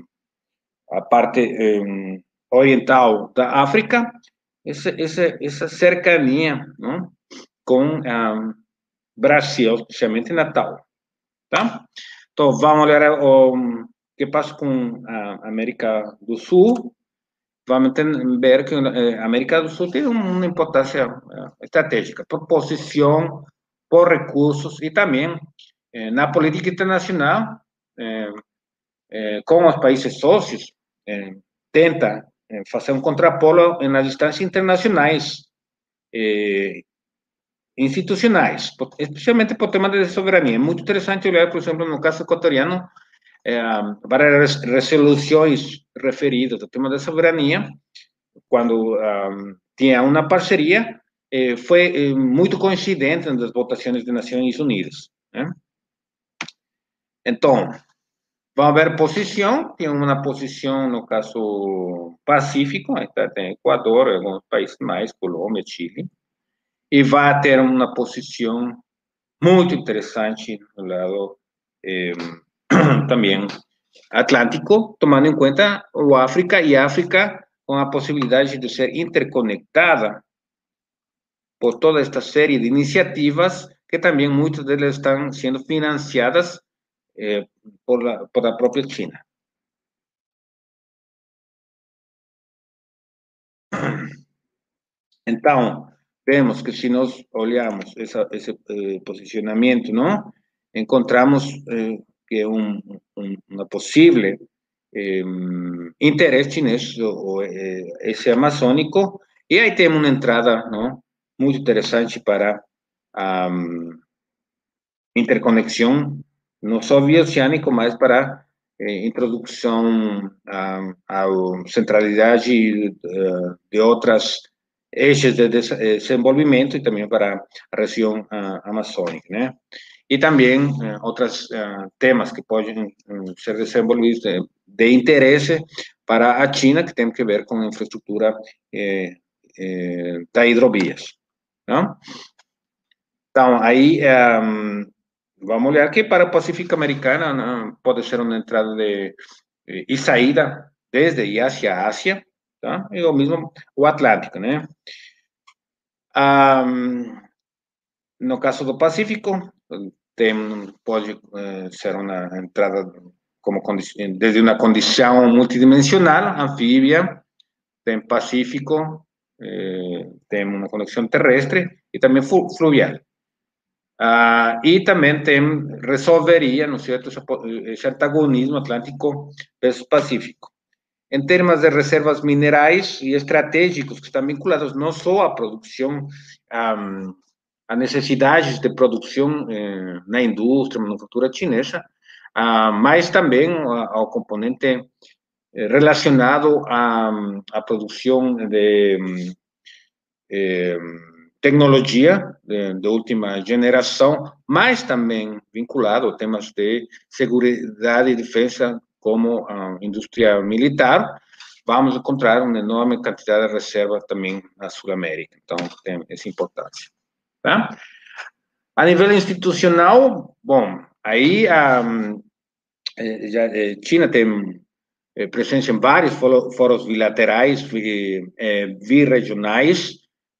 a parte um, oriental da África, essa, essa, essa cercania não? com Brasil, especialmente Natal. Tá? Então, vamos olhar o que passa com a América do Sul. Vamos ver que a eh, América do Sul tem uma importância eh, estratégica por posição, por recursos e também eh, na política internacional, com os países sócios, tenta fazer um contrapolo nas instâncias internacionais institucionais, especialmente por temas de soberania. É muito interessante olhar, por exemplo, no caso equatoriano, é, para as resoluções referidas ao tema da soberania, quando um, tinha uma parceria, eh, foi eh, muito coincidente nas votações das Nações Unidas. Né? Então, vamos ver posição, tem uma posição no caso Pacífico, tem Equador, alguns países mais, Colômbia, Chile, e vai ter uma posição muito interessante no lado eh, também atlântico, tomando em conta o África e África com a possibilidade de ser interconectada por toda esta série de iniciativas que também muitas delas estão sendo financiadas eh, por, la, por a própria China. Então, vemos que si nos olhamos esa, ese eh, posicionamiento, ¿no? Encontramos eh, que un, un, una posible eh, interés chinés o, eh, ese amazónico, y ahí tenemos una entrada, ¿no? Muy interesante para um, interconexión, no só bioceânico, mas para eh, introdução à, centralidade uh, de outras eixos de desenvolvimento e também para a região uh, amazônica, né? E também uh, outros temas que podem ser desenvolvidos de, de, interesse para a China, que tem que ver com a infraestrutura eh, eh, da hidrovias, não? Então, aí, um, vamos olhar que para o Pacífico Americano pode ser uma entrada de, e saída desde e hacia Ásia, tá? E o mesmo o Atlântico, né? No caso do Pacífico, tem, pode eh, ser uma entrada como desde uma condição multidimensional, anfíbia, tem Pacífico, eh, tem uma conexão terrestre e também fluvial. Ah, e também tem, resolveria, não certo, esse antagonismo Atlântico versus Pacífico. Em termos de reservas minerais e estratégicos que estão vinculados não só à produção, um, a necessidades de produção eh, na indústria, manufatura chinesa, uh, mas também ao componente eh, relacionado à produção de eh, tecnologia de, de, última geração, mas também vinculado a temas de segurança e defesa, como a indústria militar, vamos encontrar uma enorme quantidade de reservas também na Sul-América. Então, tem essa importância. Tá? A nível institucional, bom, aí a, eh, eh, China tem eh, presença em vários foros bilaterais, birregionais,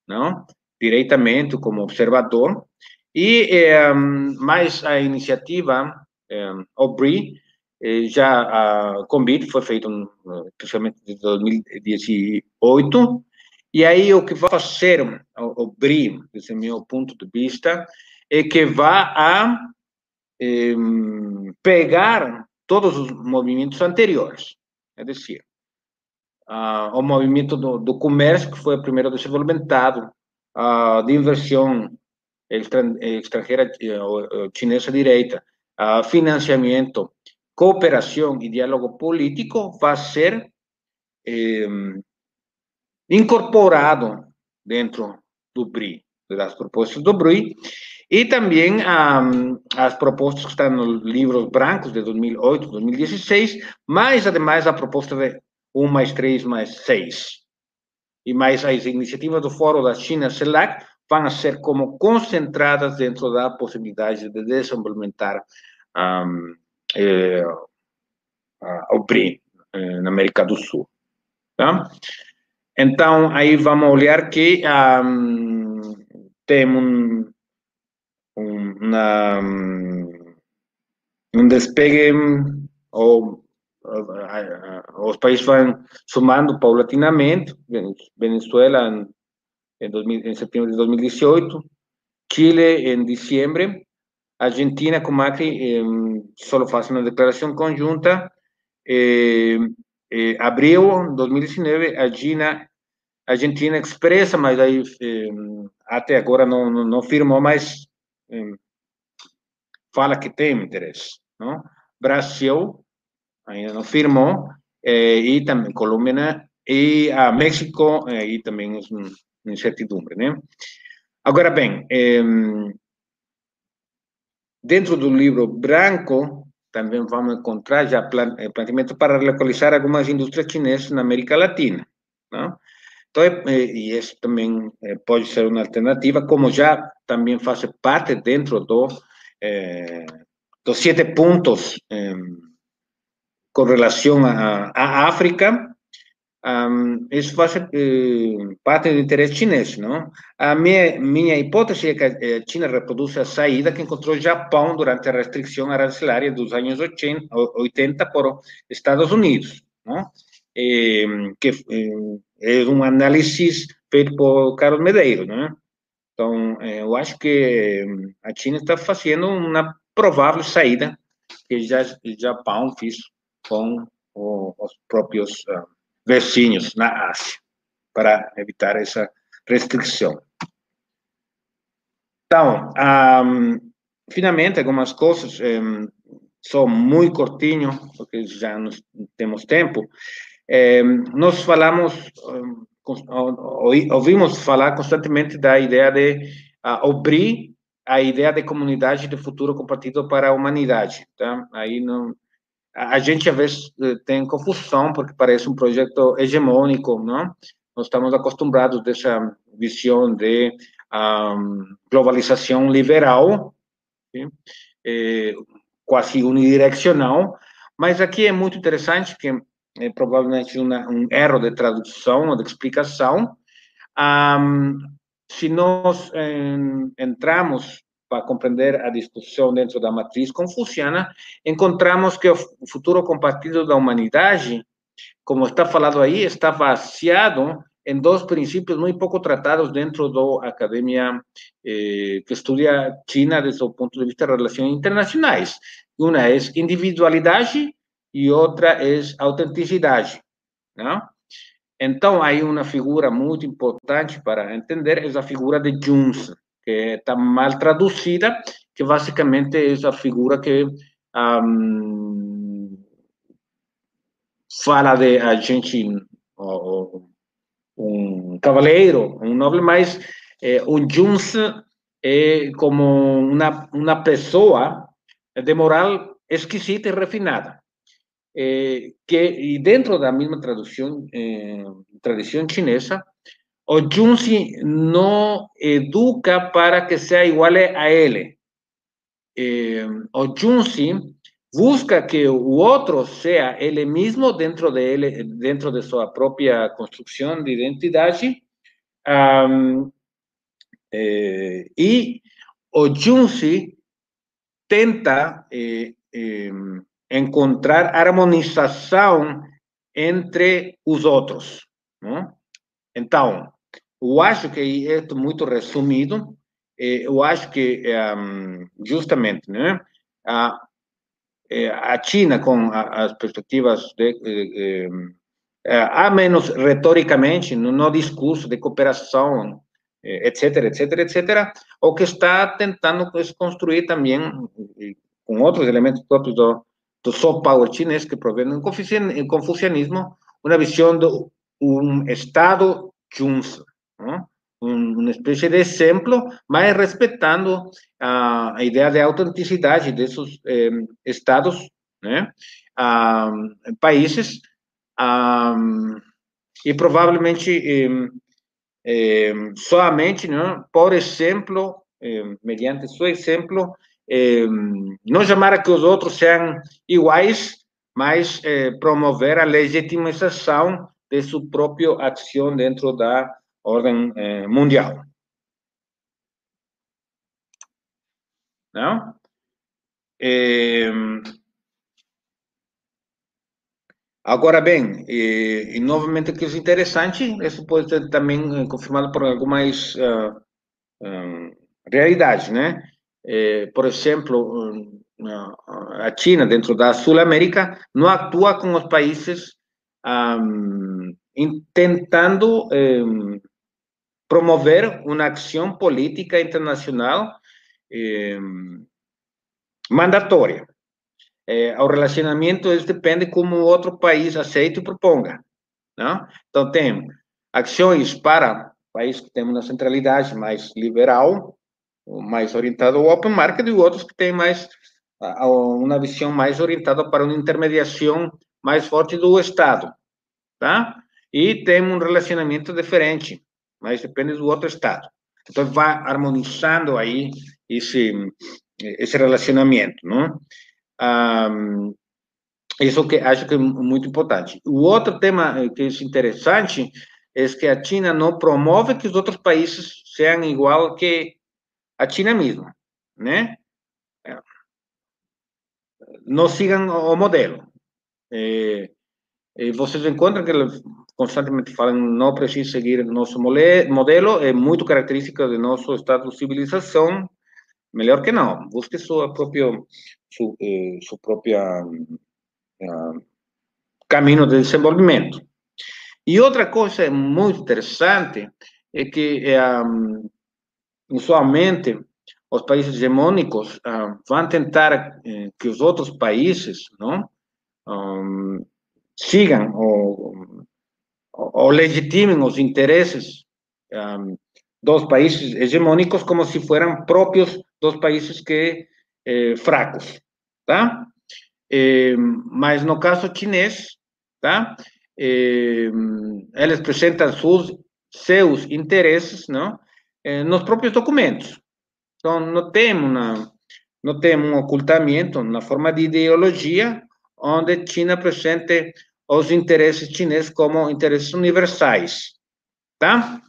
não? Diretamente como observador, e mais a iniciativa OBRI, já a convite foi feito especialmente em 2018, e aí o que vai fazer o BRI, desde o meu ponto de vista, é que vai a eh, pegar todos os movimentos anteriores, é decir, uh, o movimento do, do, comércio, que foi o primeiro desenvolvimentado, uh, de inversão estrangeira uh, chinesa direita, uh, financiamento, cooperação e diálogo político, vai ser eh, incorporado dentro do BRI, das propostas do BRI, e também um, as propostas que estão nos livros brancos de 2008, 2016, mas, ademais, a proposta de 1 mais 3 mais 6. E mais as iniciativas do Fórum da China CELAC vão ser como concentradas dentro da possibilidade de desenvolver um, eh, o PRI na América do Sul. Tá? Então, aí vamos olhar que um, tem um, una, un despegue o os países van sumando paulatinamente, Venezuela en, en, 2000, en, septiembre de 2018, Chile en diciembre, Argentina con Macri eh, solo hace una declaración conjunta, eh, eh, abril 2019, Argentina, Argentina expressa, mas aí eh, até agora não, não, não firmou, mas fala que tem interesse, não? Brasil ainda não firmou eh, também Colômbia né? e a México aí também é uma incertidumbre, né? Agora bem, eh, dentro do livro branco também vamos encontrar já planteamento para localizar algumas indústrias chinesas na América Latina, não? Então, e isso também pode ser uma alternativa, como já também faz parte dentro do, eh, dos sete pontos eh, com relação à África, um, isso faz eh, parte do interesse chinês, não? A minha, minha hipótese é que a China reproduz a saída que encontrou o Japão durante a restrição arancelária dos anos 80, 80 por Estados Unidos, não? que é um análise feito por Carlos Medeiros, né? Então, eu acho que a China está fazendo uma provável saída que já o Japão fez com os próprios uh, vizinhos na Ásia, para evitar essa restrição. Então, um, finalmente, algumas coisas, um, são muito curtinho, porque já não temos tempo, é, nós falamos, ouvimos falar constantemente da ideia de uh, abrir a ideia de comunidade de futuro compartido para a humanidade, tá? Aí não, a gente às vezes eh, tem confusão porque parece um projeto hegemônico, não? Nós estamos acostumados dessa visão de um, globalização liberal, é, quase unidirecional, mas aqui é muito interessante que é provavelmente uma, um erro de tradução ou de explicação. Um, se nós entramos para compreender a discussão dentro da matriz confuciana, encontramos que o futuro compartido da humanidade, como está falado aí, está baseado em dois princípios muito pouco tratados dentro da academia eh, que estuda China desde o ponto de vista de relações internacionais. Uma é individualidade e outra é autenticidade. Então, há uma figura muito importante para entender, é a figura de Junts, que está mal traduzida, que basicamente é a figura que um, fala de a gente, um cavaleiro, um nobre, mas é, o Junts é como uma, uma pessoa de moral exquisita e refinada. É, que, e dentro da mesma tradução, é, tradição chinesa, o Junzi não educa para que seja igual a ele. Eh, o Junzi busca que o outro seja ele mesmo dentro de ele, dentro de sua própria construção de identidade. Um, eh, e o Junzi tenta eh, eh, encontrar harmonização entre os outros. Não? Então, eu acho que é muito resumido. Eu acho que, justamente, né, a, a China, com as perspectivas de, há menos retoricamente, no, discurso de cooperação, etc., etc., etc., o que está tentando construir também, com outros elementos próprios do, do soft power chinês, que provém do confucianismo, uma visão de um Estado junto, Un, uma espécie de exemplo, mas respeitando a, ideia de autenticidade desses eh, estados, né? Países, e provavelmente eh, eh, somente, né? por exemplo, mediante seu exemplo, não chamar que os outros sejam iguais, mas promover a legitimização de sua própria ação dentro da ordem eh, mundial. Não? Eh, agora bem, e, e, novamente que é interessante, isso pode ser também eh, confirmado por algumas uh, um, realidades, né? Eh, por exemplo, a China, dentro da Sul-América, não atua com os países um, tentando um, promover uma ação política internacional eh, mandatória. Eh, o relacionamento depende como outro país aceite e proponga. Não? Então, tem ações para países que têm uma centralidade mais liberal, mais orientado ao open market, e outros que têm mais uma visão mais orientada para uma intermediação mais forte do Estado, tá? E tem um relacionamento diferente mas depende do outro estado. Então, vai harmonizando aí esse, esse relacionamento, não? Um, isso que acho que é muito importante. O outro tema eh, que é interessante é que a China não promove que os outros países sejam igual que a China mesma, né? Não sigam o modelo. É, vocês encontram que constantemente falam não precisa seguir nosso modelo, é muito característica de nosso estado de civilização, melhor que não, busque sua própria, sua, eh, sua própria uh, caminho de desenvolvimento. E outra coisa muito interessante é que, um, usualmente, os países hegemônicos uh, vão tentar uh, que os outros países não, um, sigam o, o legitimem os interesses um, dos países hegemônicos como se fossem próprios dos países que eh, fracos, tá? Eh, mas no caso chinês, tá? Eh, eles apresentam seus, seus interesses, não? nos próprios documentos. Então, não tem uma não tem um ocultamento na forma de ideologia onde China apresente os interesses chineses como interesses universais, tá?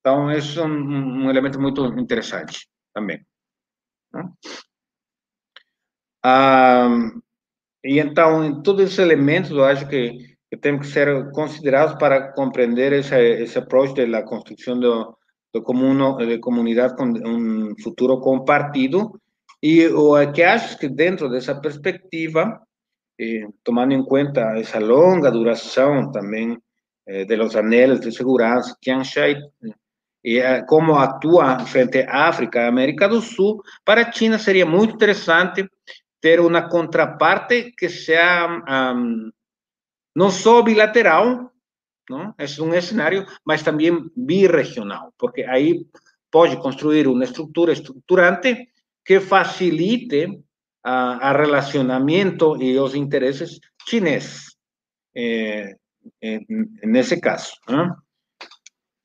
Então, esse é um, um elemento muito interessante também. Ah, e então, todos esses elementos, eu acho que, que que ser considerados para compreender esse, esse approach da construção do, do comuno, de comunidade com um futuro compartido, e o que acho que dentro dessa perspectiva, eh, tomando em conta essa longa duração também eh, de los anhelos de segurança, Chiang Kai eh, como atua frente à África América do Sul, para China seria muito interessante ter uma contraparte que seja um, não só bilateral, não? é um cenário, mas também birregional, porque aí pode construir uma estrutura estruturante que facilite a, a relacionamento e os interesses chineses, eh, nesse caso. Né?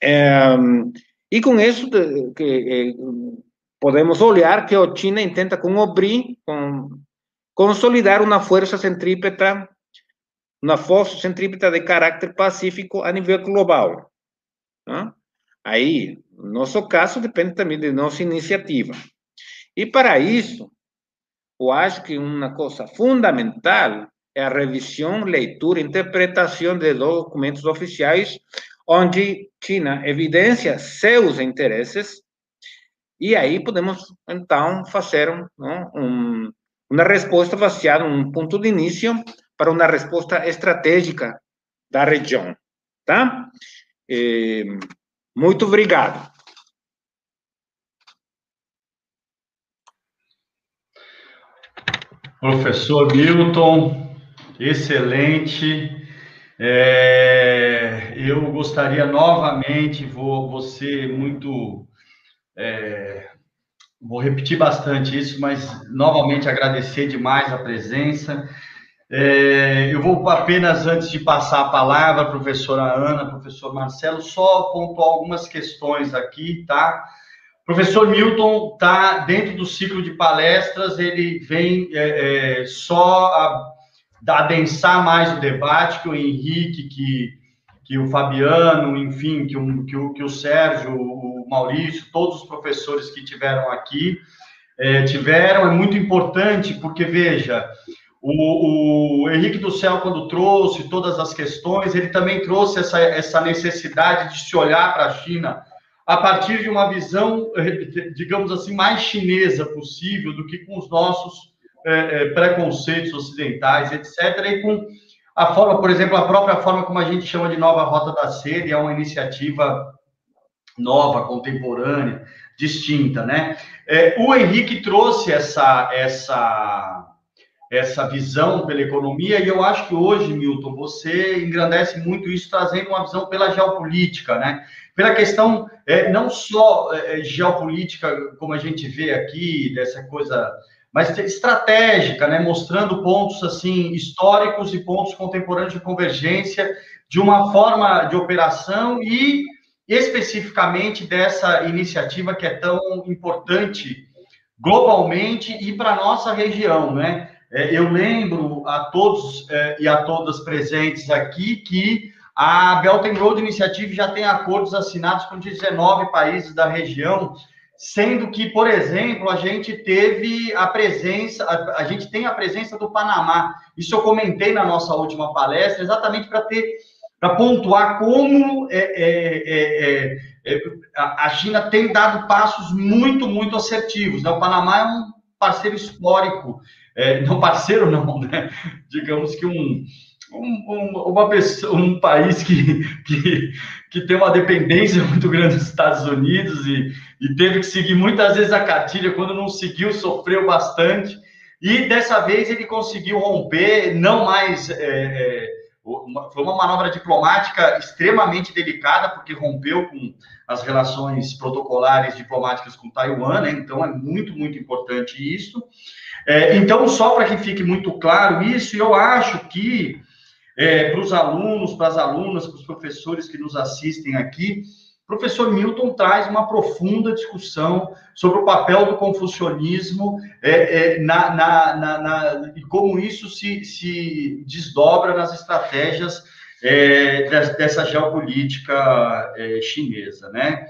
É, e com isso que, eh, podemos olhar que a China intenta com o BRI com, consolidar uma força centrípeta, uma força centrípeta de caráter pacífico a nível global. Né? Aí, nosso caso depende também de nossa iniciativa. E para isso, eu acho que uma coisa fundamental é a revisão, leitura, interpretação de documentos oficiais, onde China evidencia seus interesses, e aí podemos, então, fazer um, uma resposta baseada um ponto de início para uma resposta estratégica da região, tá? Eh, muito obrigado. Professor Milton, excelente. É, eu gostaria novamente, vou, vou ser muito. É, vou repetir bastante isso, mas novamente agradecer demais a presença. É, eu vou apenas, antes de passar a palavra, professora Ana, professor Marcelo, só pontuar algumas questões aqui, tá? Professor Milton está dentro do ciclo de palestras, ele vem é, é, só a, adensar mais o debate que o Henrique, que, que o Fabiano, enfim, que o, que o, que o Sérgio, o Maurício, todos os professores que tiveram aqui é, tiveram. É muito importante, porque, veja, o, o, Henrique do Céu, quando trouxe todas as questões, ele também trouxe essa, essa necessidade de se olhar para a China a partir de uma visão, eh, digamos assim, mais chinesa possível do que com os nossos é, preconceitos ocidentais, etc. E com a forma, por exemplo, a própria forma como a gente chama de Nova Rota da Seda, é uma iniciativa nova, contemporânea, distinta, né? É, o Henrique trouxe essa, essa, essa visão pela economia e eu acho que hoje, Milton, você engrandece muito isso, trazendo uma visão pela geopolítica, né? pela questão é, não só é, geopolítica, como a gente vê aqui, dessa coisa, mas estratégica, né, mostrando pontos assim históricos e pontos contemporâneos de convergência de uma forma de operação e especificamente dessa iniciativa que é tão importante globalmente e para nossa região, né? É, eu lembro a todos é, e a todas presentes aqui que a Belt and Road Initiative já tem acordos assinados com 19 países da região, sendo que, por exemplo, a gente teve a presença, a, a gente tem a presença do Panamá. Isso eu comentei na nossa última palestra, exatamente para ter, para pontuar como é, é, é, é, a China tem dado passos muito, muito assertivos. Né? O Panamá é um parceiro histórico, é, não parceiro não, né? Digamos que um um, um, uma pessoa, um país que, que, que tem uma dependência muito grande dos Estados Unidos e, e teve que seguir muitas vezes a cartilha, quando não seguiu, sofreu bastante. E dessa vez ele conseguiu romper, não mais. É, é, uma, foi uma manobra diplomática extremamente delicada, porque rompeu com as relações protocolares diplomáticas com Taiwan, né? então é muito, muito importante isso. É, então, só para que fique muito claro isso, eu acho que é, para os alunos, para as alunas, para os professores que nos assistem aqui, o professor Milton traz uma profunda discussão sobre o papel do confucionismo é, é, na, na, na, e como isso se, se desdobra nas estratégias é, dessa geopolítica é, chinesa, né?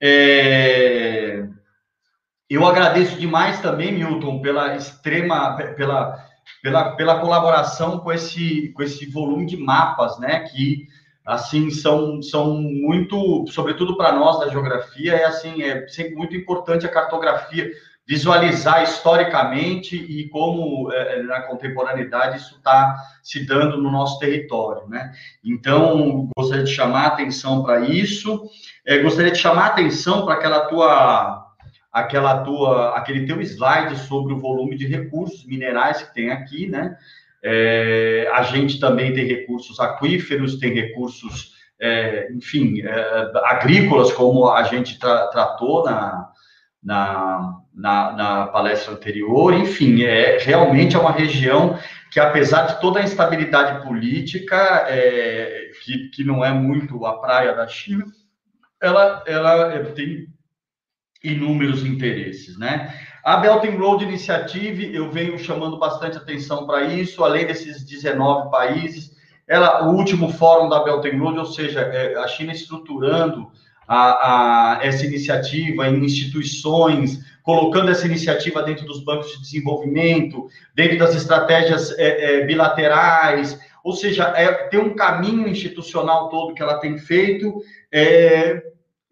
É, eu agradeço demais também, Milton, pela extrema, pela pela, pela colaboração com esse, com esse volume de mapas, né? Que assim são, são muito, sobretudo para nós da geografia, é assim é sempre muito importante a cartografia visualizar historicamente e como é, na contemporaneidade isso está se dando no nosso território, né? Então gostaria de chamar a atenção para isso, é, gostaria de chamar a atenção para aquela tua aquela tua, aquele teu slide sobre o volume de recursos minerais que tem aqui, né? É, a gente também tem recursos aquíferos, tem recursos, é, enfim, é, agrícolas, como a gente tra tratou na, na, na, na, palestra anterior. Enfim, é, realmente é uma região que, apesar de toda a instabilidade política, é, que, que não é muito a praia da China, ela, ela tem inúmeros interesses, né? A Belt and Road Initiative, eu venho chamando bastante atenção para isso, além desses 19 países, ela, o último fórum da Belt and Road, ou seja, é a China estruturando a, a, essa iniciativa em instituições, colocando essa iniciativa dentro dos bancos de desenvolvimento, dentro das estratégias é, é, bilaterais, ou seja, é, tem um caminho institucional todo que ela tem feito. É,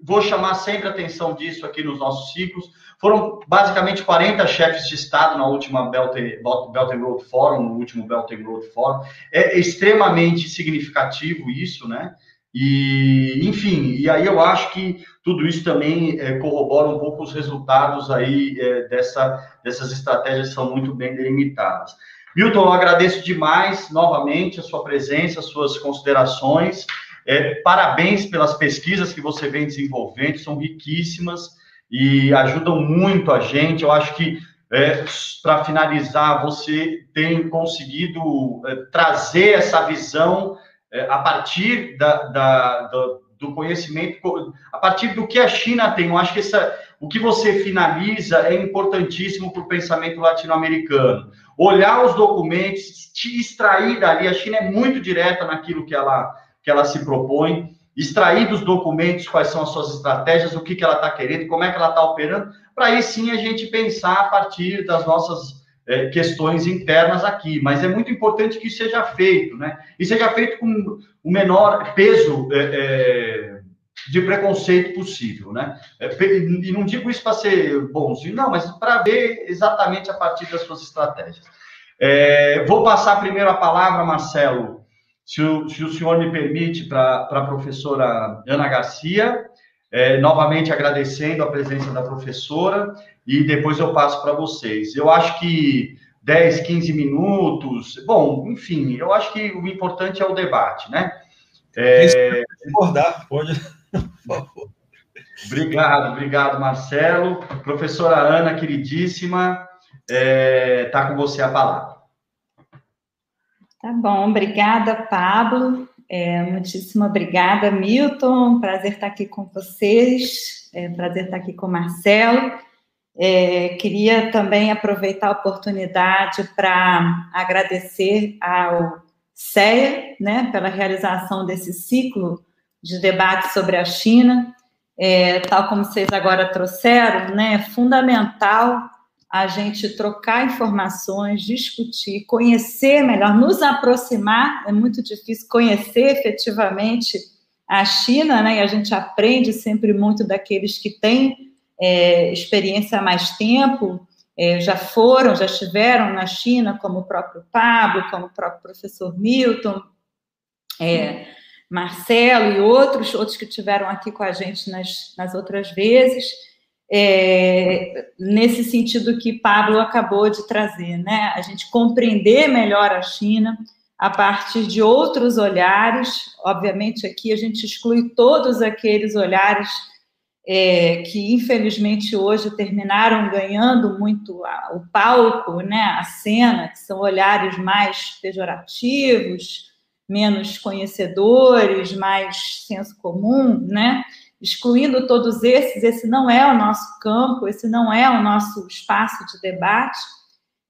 vou chamar sempre atenção disso aqui nos nossos ciclos. Foram basicamente 40 chefes de Estado na última Belt, Belt and Road Forum, no último Belt and Road Forum. É extremamente significativo isso, né? E, enfim, e aí eu acho que tudo isso também é, corrobora um pouco os resultados aí é, dessa, dessas estratégias são muito bem delimitadas. Milton, eu agradeço demais novamente a sua presença, as suas considerações. É, parabéns pelas pesquisas que você vem desenvolvendo, são riquíssimas e ajudam muito a gente. Eu acho que, é, para finalizar, você tem conseguido é, trazer essa visão é, a partir da, da, do, do, conhecimento, a partir do que a China tem. Eu acho que essa, o que você finaliza é importantíssimo para o pensamento latino-americano. Olhar os documentos, te extrair dali. A China é muito direta naquilo que ela, que ela se propõe. Extrair dos documentos quais são as suas estratégias, o que, que ela está querendo, como é que ela está operando, para aí sim a gente pensar a partir das nossas é, questões internas aqui, mas é muito importante que isso seja feito, né? E seja feito com o menor peso é, é, de preconceito possível, né? É, e não digo isso para ser bonzinho, não, mas para ver exatamente a partir das suas estratégias. É, vou passar primeiro a palavra, Marcelo, se o, se o senhor me permite, para a professora Ana Garcia, é, novamente agradecendo a presença da professora e depois eu passo para vocês. Eu acho que 10, 15 minutos, bom, enfim, eu acho que o importante é o debate, né? É... Concordar, pode, por favor. Obrigado, obrigado, Marcelo. Professora Ana, queridíssima, está é, tá com você a palavra. Tá bom, obrigada, Pablo. É, muitíssimo obrigada, Milton. Prazer estar aqui com vocês. É, prazer estar aqui com o Marcelo. É, queria também aproveitar a oportunidade para agradecer ao CEA, né, pela realização desse ciclo de debate sobre a China. É, tal como vocês agora trouxeram, né, é fundamental a gente trocar informações, discutir, conhecer melhor, nos aproximar. É muito difícil conhecer efetivamente a China, né? E a gente aprende sempre muito daqueles que têm é, experiência há mais tempo, é, já foram, já estiveram na China, como o próprio Pablo, como o próprio professor Milton, é, Marcelo e outros, outros que estiveram aqui com a gente nas, nas outras vezes é, nesse sentido que Pablo acabou de trazer, né? A gente compreender melhor a China a partir de outros olhares. Obviamente, aqui a gente exclui todos aqueles olhares é, que, infelizmente, hoje terminaram ganhando muito a, o palco, né? A cena, que são olhares mais pejorativos, menos conhecedores, mais senso comum, né? Excluindo todos esses, esse não é o nosso campo, esse não é o nosso espaço de debate,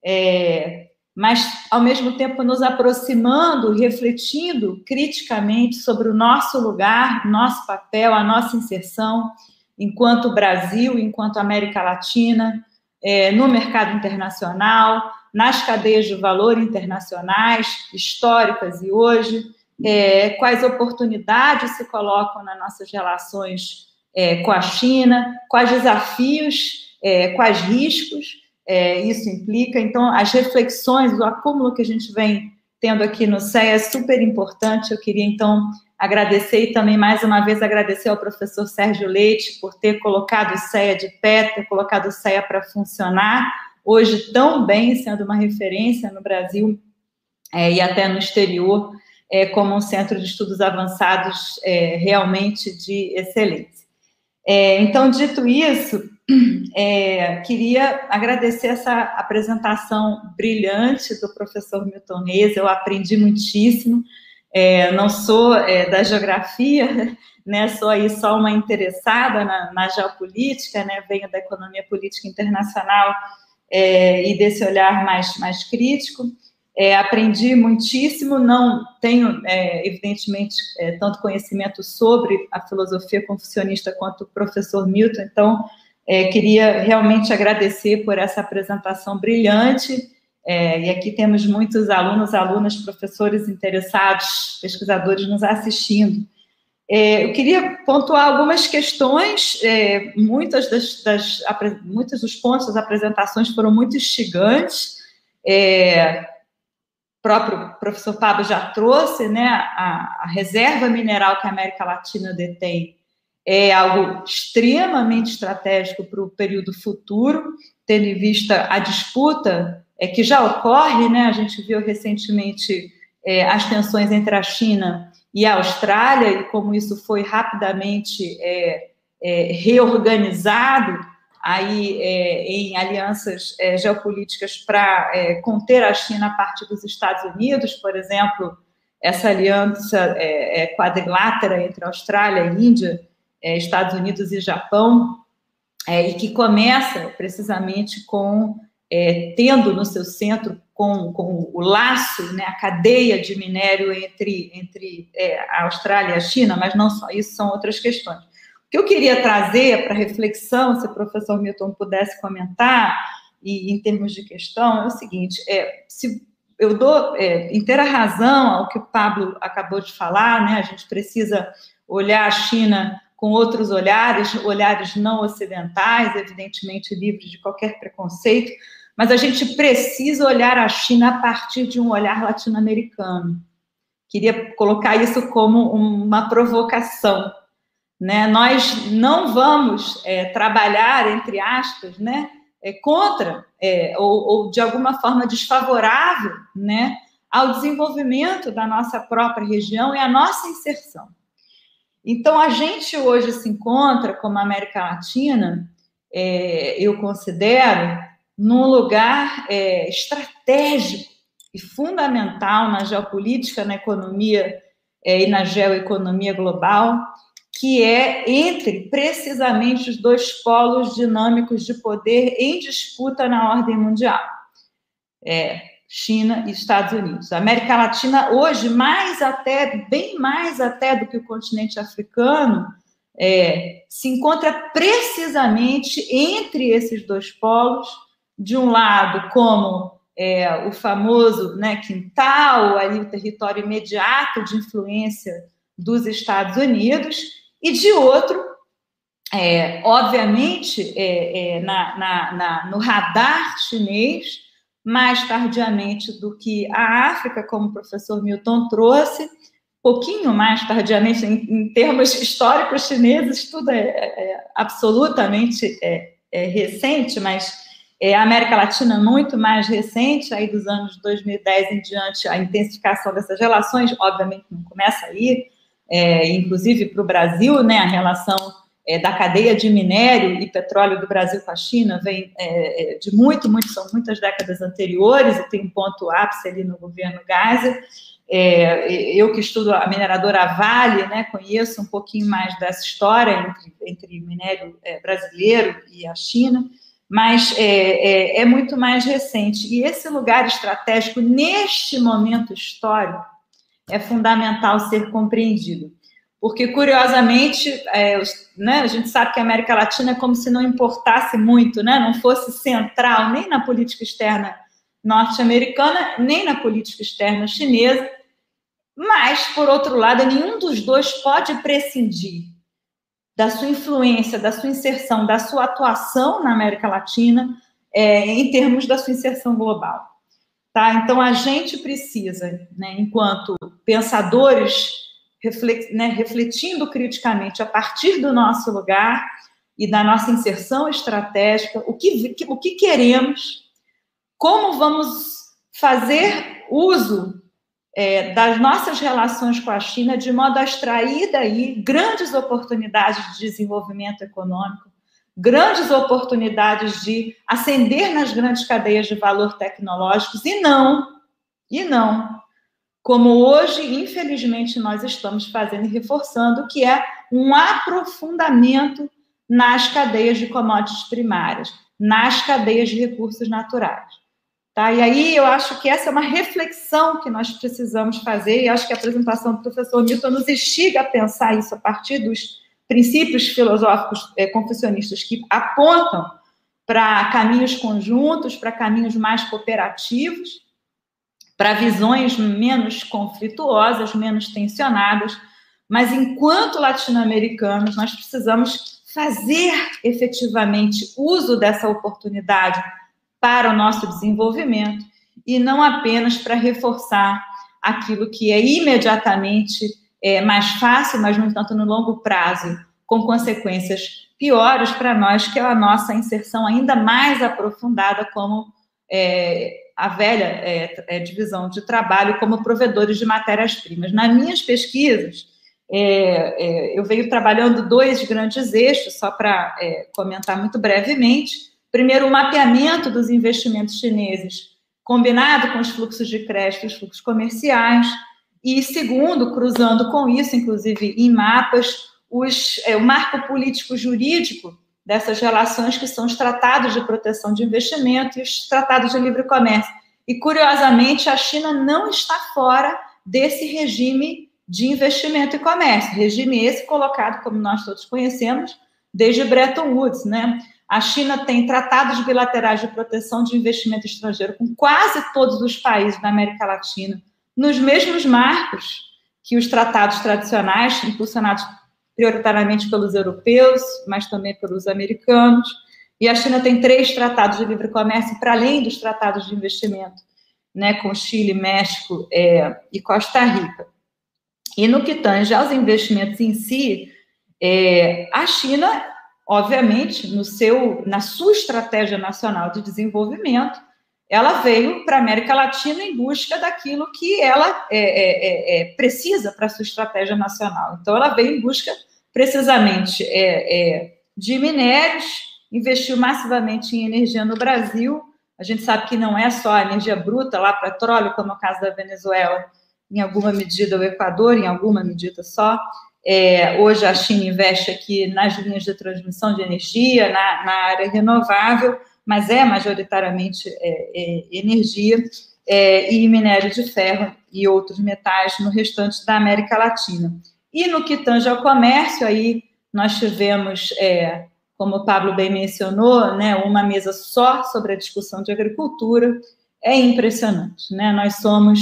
é, mas, ao mesmo tempo, nos aproximando, refletindo criticamente sobre o nosso lugar, nosso papel, a nossa inserção enquanto Brasil, enquanto América Latina, é, no mercado internacional, nas cadeias de valor internacionais, históricas e hoje, é, quais oportunidades se colocam nas nossas relações é, com a China, quais desafios, é, quais riscos é, isso implica. Então, as reflexões, o acúmulo que a gente vem tendo aqui no CEA é super importante. Eu queria, então, agradecer e também, mais uma vez, agradecer ao professor Sérgio Leite por ter colocado o CEA de pé, ter colocado o CEA para funcionar, hoje tão bem, sendo uma referência no Brasil é, e até no exterior, é, como um centro de estudos avançados é, realmente de excelência. É, então, dito isso, é, queria agradecer essa apresentação brilhante do professor Milton Reis, eu aprendi muitíssimo, é, não sou é, da geografia, né, sou aí só uma interessada na, na geopolítica, né, venho da economia política internacional e desse olhar mais, mais crítico. É, aprendi muitíssimo, não tenho, é, evidentemente, é, tanto conhecimento sobre a filosofia confucionista quanto o professor Milton, então, queria realmente agradecer por essa apresentação brilhante é, e aqui temos muitos alunos, alunas, professores interessados, pesquisadores nos assistindo. É, eu queria pontuar algumas questões, é, muitas, das, das, muitos dos pontos das apresentações foram muito instigantes. É, próprio professor Pablo já trouxe, né, a, a reserva mineral que a América Latina detém é algo extremamente estratégico para o período futuro, tendo em vista a disputa é, que já ocorre, né? A gente viu recentemente é, as tensões entre a China e a Austrália e como isso foi rapidamente é, é reorganizado aí é, em alianças é, geopolíticas para conter a China a partir dos Estados Unidos, por exemplo, essa aliança quadrilátera entre Austrália, Índia, Estados Unidos e Japão, e que começa precisamente com é, tendo no seu centro com, com o laço, né, a cadeia de minério entre, entre é, a Austrália e a China, mas não só isso, são outras questões. O que eu queria trazer para reflexão, se o professor Milton pudesse comentar, e em termos de questão, é o seguinte: é, se eu dou é, inteira razão ao que o Pablo acabou de falar, né, a gente precisa olhar a China com outros olhares, olhares não ocidentais, evidentemente livres de qualquer preconceito, mas a gente precisa olhar a China a partir de um olhar latino-americano. Queria colocar isso como uma provocação. Né? Nós não vamos é, trabalhar, entre aspas, né, é, contra é, ou, ou, de alguma forma desfavorável né, ao desenvolvimento da nossa própria região e a nossa inserção. Então, a gente hoje se encontra, como América Latina, é, eu considero, num lugar é, estratégico e fundamental na geopolítica, na economia é, e na geoeconomia global, que é entre precisamente os dois polos dinâmicos de poder em disputa na ordem mundial. É, China e Estados Unidos. A América Latina hoje, mais até, bem mais até do que o continente africano, é, se encontra precisamente entre esses dois polos, de um lado, como é, o famoso né, quintal, ali o território imediato de influência dos Estados Unidos, e de outro, é, obviamente, é, é na, na, na, no radar chinês, mais tardiamente do que a África, como o professor Milton trouxe, pouquinho mais tardiamente, em, em termos históricos chineses, tudo é, é, é absolutamente é, recente, mas é, a América Latina muito mais recente, aí dos anos 2010 em diante, a intensificação dessas relações, obviamente, não começa aí, é, inclusive para o Brasil, né, a relação é, da cadeia de minério e petróleo do Brasil com a China vem é, é, de muito, muito, são muitas décadas anteriores, e tem um ponto ápice ali no governo Gaza. É, eu que estudo a mineradora Vale, né, conheço um pouquinho mais dessa história entre, entre minério é, brasileiro e a China, mas é, muito mais recente. E esse lugar estratégico, neste momento histórico, é fundamental ser compreendido porque curiosamente, é, né, a gente sabe que a América Latina é como se não importasse muito, né, não fosse central nem na política externa norte-americana, nem na política externa chinesa, mas, por outro lado, nenhum dos dois pode prescindir da sua influência, da sua inserção, da sua atuação na América Latina, é, em termos da sua inserção global. Tá? Então, a gente precisa, né, enquanto pensadores né, refletindo criticamente a partir do nosso lugar e da nossa inserção estratégica, o que, o que queremos, como vamos fazer uso é, das nossas relações com a China de modo a extrair daí grandes oportunidades de desenvolvimento econômico, grandes oportunidades de ascender nas grandes cadeias de valor tecnológicos e não, e não, como hoje, infelizmente, nós estamos fazendo e reforçando, que é um aprofundamento nas cadeias de commodities primárias, nas cadeias de recursos naturais. Tá? E aí eu acho que essa é uma reflexão que nós precisamos fazer, e acho que a apresentação do professor Milton nos instiga a pensar isso a partir dos princípios filosóficos é, confessionistas que apontam para caminhos conjuntos, para caminhos mais cooperativos, para visões menos conflituosas, menos tensionadas, mas enquanto latino-americanos, nós precisamos fazer efetivamente uso dessa oportunidade para o nosso desenvolvimento e não apenas para reforçar aquilo que é imediatamente é, mais fácil, mas, no entanto, no longo prazo, com consequências piores para nós, que é a nossa inserção ainda mais aprofundada como é, a velha é, é, divisão de trabalho como provedores de matérias-primas. Nas minhas pesquisas, é, é, eu venho trabalhando dois grandes eixos, só para comentar muito brevemente. Primeiro, o mapeamento dos investimentos chineses, combinado com os fluxos de crédito e os fluxos comerciais, e segundo, cruzando com isso, inclusive em mapas, os, é, o marco político jurídico dessas relações que são os tratados de proteção de investimento e os tratados de livre comércio. E, curiosamente, a China não está fora desse regime de investimento e comércio, regime esse colocado, como nós todos conhecemos, desde Bretton Woods, né? A China tem tratados bilaterais de proteção de investimento estrangeiro com quase todos os países da América Latina, nos mesmos marcos que os tratados tradicionais, impulsionados prioritariamente pelos europeus, mas também pelos americanos. E a China tem três tratados de livre comércio, para além dos tratados de investimento, né, com Chile, México é, e Costa Rica. E no que tange aos investimentos em si, é, a China, obviamente, no seu, na sua estratégia nacional de desenvolvimento, ela veio para a América Latina em busca daquilo que ela é, é, é, é precisa para a sua estratégia nacional. Então, ela veio em busca, precisamente, é, é, de minérios, investiu massivamente em energia no Brasil. A gente sabe que não é só a energia bruta, lá petróleo, como é o caso da Venezuela, em alguma medida o Equador, em alguma medida só. Hoje a China investe aqui nas linhas de transmissão de energia, na, na área renovável, mas é majoritariamente é, é, energia é, e minério de ferro e outros metais no restante da América Latina. E no que tange ao comércio, aí nós tivemos, é, como o Pablo bem mencionou, né, uma mesa só sobre a discussão de agricultura. É impressionante, né? Nós somos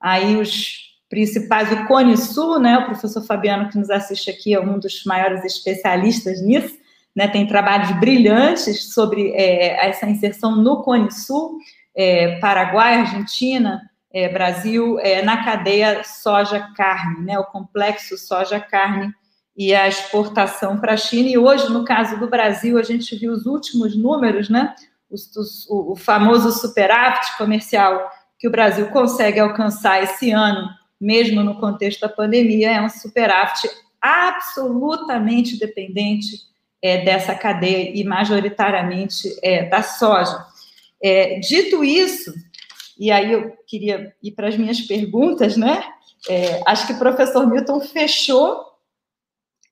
aí os principais, o Cone Sul, né? O professor Fabiano que nos assiste aqui é um dos maiores especialistas nisso né, tem trabalhos brilhantes sobre é, essa inserção no Cone Sul, é, Paraguai, Argentina, é, Brasil, é, na cadeia soja-carne, né, o complexo soja-carne e a exportação para a China. E hoje, no caso do Brasil, a gente viu os últimos números, né, os, os, o, o famoso superávit comercial que o Brasil consegue alcançar esse ano, mesmo no contexto da pandemia, é um superávit absolutamente dependente é, dessa cadeia e majoritariamente é, da soja. É, dito isso, e aí eu queria ir para as minhas perguntas, né? É, acho que o professor Milton fechou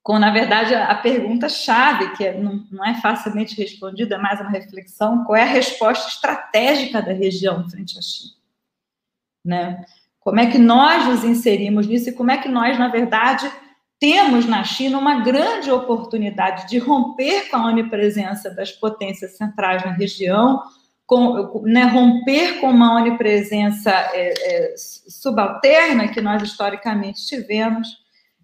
com, na verdade, a, pergunta-chave, que é, não, não, é facilmente respondida, é mais uma reflexão: qual é a resposta estratégica da região frente à China? Né? Como é que nós nos inserimos nisso e como é que nós, na verdade, temos na China uma grande oportunidade de romper com a onipresença das potências centrais na região, com, né, romper com uma onipresença é, é, subalterna que nós historicamente tivemos,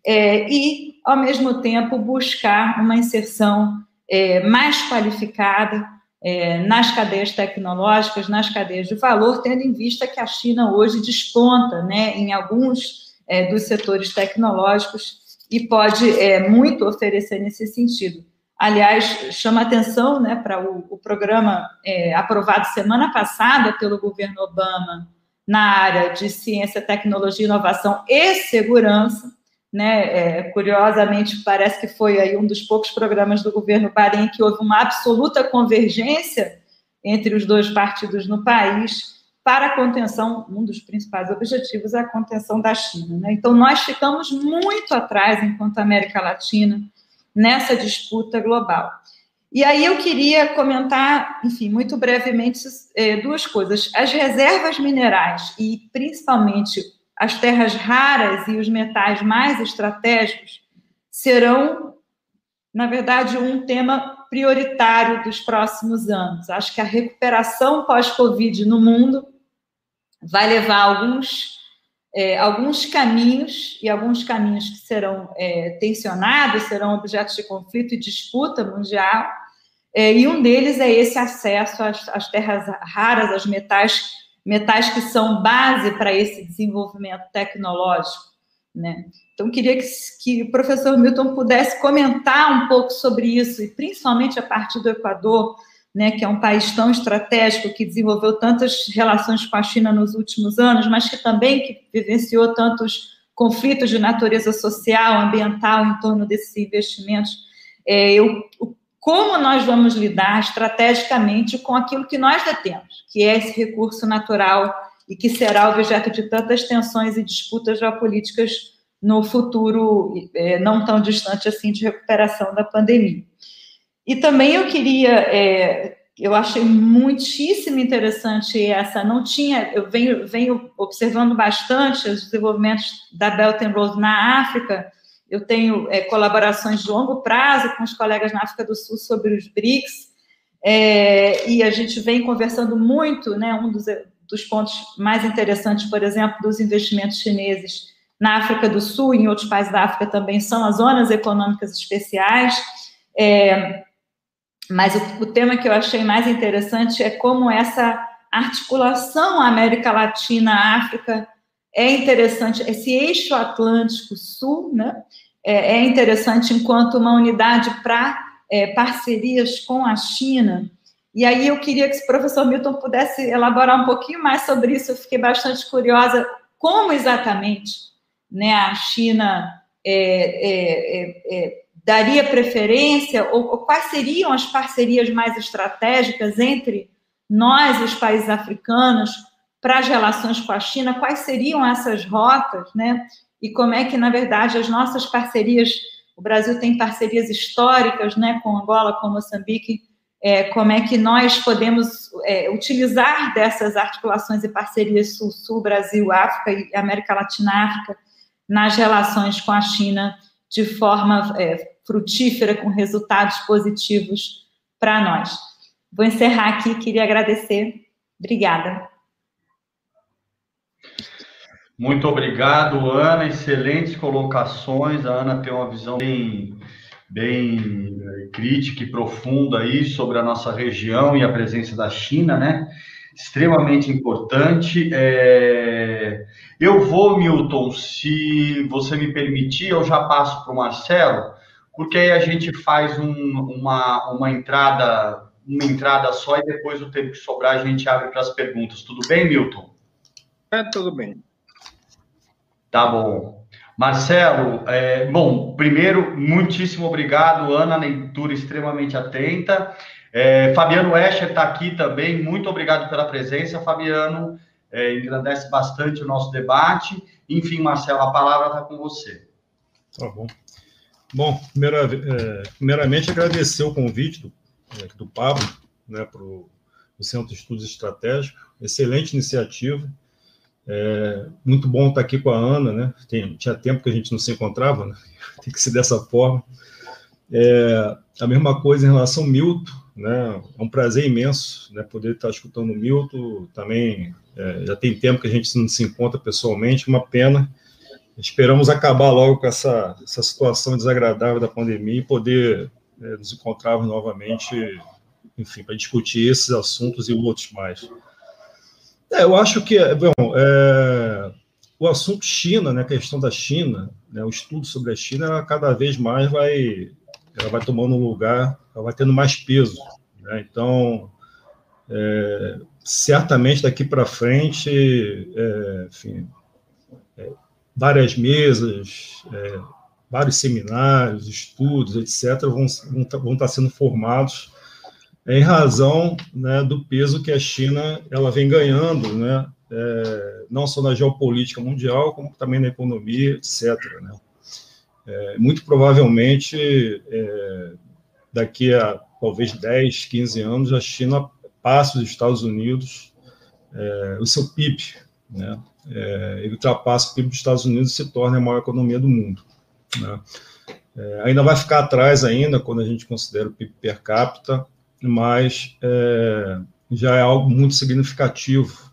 é, e, ao mesmo tempo, buscar uma inserção é, mais qualificada é, nas cadeias tecnológicas, nas cadeias de valor, tendo em vista que a China hoje desponta né, em alguns é, dos setores tecnológicos e pode é, muito oferecer nesse sentido. Aliás, chama atenção né, para o, o, programa é, aprovado semana passada pelo governo Obama na área de ciência, tecnologia, inovação e segurança. Né, é, curiosamente, parece que foi aí um dos poucos programas do governo Bahrein que houve uma absoluta convergência entre os dois partidos no país para a contenção, um dos principais objetivos é a contenção da China. Né? Então, nós ficamos muito atrás, enquanto América Latina, nessa disputa global. E aí eu queria comentar, enfim, muito brevemente, é, duas coisas. As reservas minerais e, principalmente, as terras raras e os metais mais estratégicos serão, na verdade, um tema prioritário dos próximos anos. Acho que a recuperação pós-Covid no mundo vai levar alguns, é, alguns caminhos, e alguns caminhos que serão é, tensionados, serão objetos de conflito e disputa mundial, é, e um deles é esse acesso às, às terras raras, aos metais, metais que são base para esse desenvolvimento tecnológico. Né? Então, queria que, que, o professor Milton pudesse comentar um pouco sobre isso, e principalmente a partir do Equador, né, que é um país tão estratégico, que desenvolveu tantas relações com a China nos últimos anos, mas que também que vivenciou tantos conflitos de natureza social, ambiental em torno desses investimentos. É, eu, como nós vamos lidar estrategicamente com aquilo que nós detemos, que é esse recurso natural e que será objeto de tantas tensões e disputas geopolíticas no futuro é, não tão distante assim de recuperação da pandemia. E também eu queria, é, eu achei muitíssimo interessante essa, não tinha, eu venho, venho observando bastante os desenvolvimentos da Belt and Road na África, eu tenho é, colaborações de longo prazo com os colegas na África do Sul sobre os BRICS, é, e a gente vem conversando muito, né, um dos, dos pontos mais interessantes, por exemplo, dos investimentos chineses na África do Sul e em outros países da África também são as zonas econômicas especiais, é, mas o, o tema que eu achei mais interessante é como essa articulação América Latina-África é interessante, esse eixo Atlântico-Sul, né, é, é, interessante enquanto uma unidade para é, parcerias com a China. E aí eu queria que o professor Milton pudesse elaborar um pouquinho mais sobre isso. Eu fiquei bastante curiosa como exatamente né, a China é, é, é daria preferência, ou, ou, quais seriam as parcerias mais estratégicas entre nós os países africanos para as relações com a China, quais seriam essas rotas, né? E como é que, na verdade, as nossas parcerias, o Brasil tem parcerias históricas, né, com Angola, com Moçambique, é, como é que nós podemos é, utilizar dessas articulações e parcerias Sul-Sul, Brasil, África e América Latina-África nas relações com a China de forma é, frutífera, com resultados positivos para nós. Vou encerrar aqui, queria agradecer. Obrigada. Muito obrigado, Ana. Excelentes colocações. A Ana tem uma visão bem, bem eh, crítica e profunda aí sobre a nossa região e a presença da China, né? Extremamente importante. É... Eu vou, Milton, se você me permitir, eu já passo para o Marcelo porque aí a gente faz um, uma, uma entrada uma entrada só e depois o tempo que sobrar a gente abre para as perguntas. Tudo bem, Milton? É, tudo bem. Tá bom. Marcelo, é, bom, primeiro, muitíssimo obrigado, Ana, leitura extremamente atenta. É, Fabiano Escher está aqui também, muito obrigado pela presença, Fabiano, é, engrandece bastante o nosso debate. Enfim, Marcelo, a palavra está com você. Tá bom. Bom, primeira, é, primeiramente agradecer o convite do, é, do Pablo né, para o Centro de Estudos Estratégicos, excelente iniciativa. É, muito bom estar aqui com a Ana, né? Tem, tinha tempo que a gente não se encontrava, né? tem que ser dessa forma. É, a mesma coisa em relação ao Milton, né? É um prazer imenso né, poder estar escutando o Milton. Também é, já tem tempo que a gente não se encontra pessoalmente, uma pena Esperamos acabar logo com essa, essa situação desagradável da pandemia e poder é, nos encontrarmos novamente, enfim, para discutir esses assuntos e outros mais. É, eu acho que, bom, é, o assunto China, né, a questão da China, né, o estudo sobre a China, ela cada vez mais vai, ela vai tomando lugar, ela vai tendo mais peso. Né? Então, é, certamente daqui para frente, é, enfim, várias mesas, é, vários seminários, estudos, etc., vão, vão, tá, vão estar tá sendo formados em razão né, do peso que a China ela vem ganhando, né, é, não só na geopolítica mundial, como também na economia, etc. Né. É, muito provavelmente, é, daqui a talvez 10, 15 anos, a China passa os Estados Unidos, é, o seu PIB, né, é, ele ultrapassa o PIB dos Estados Unidos e se torna a maior economia do mundo. Né. É, ainda vai ficar atrás ainda quando a gente considera o PIB per capita, mas é, já é algo muito significativo.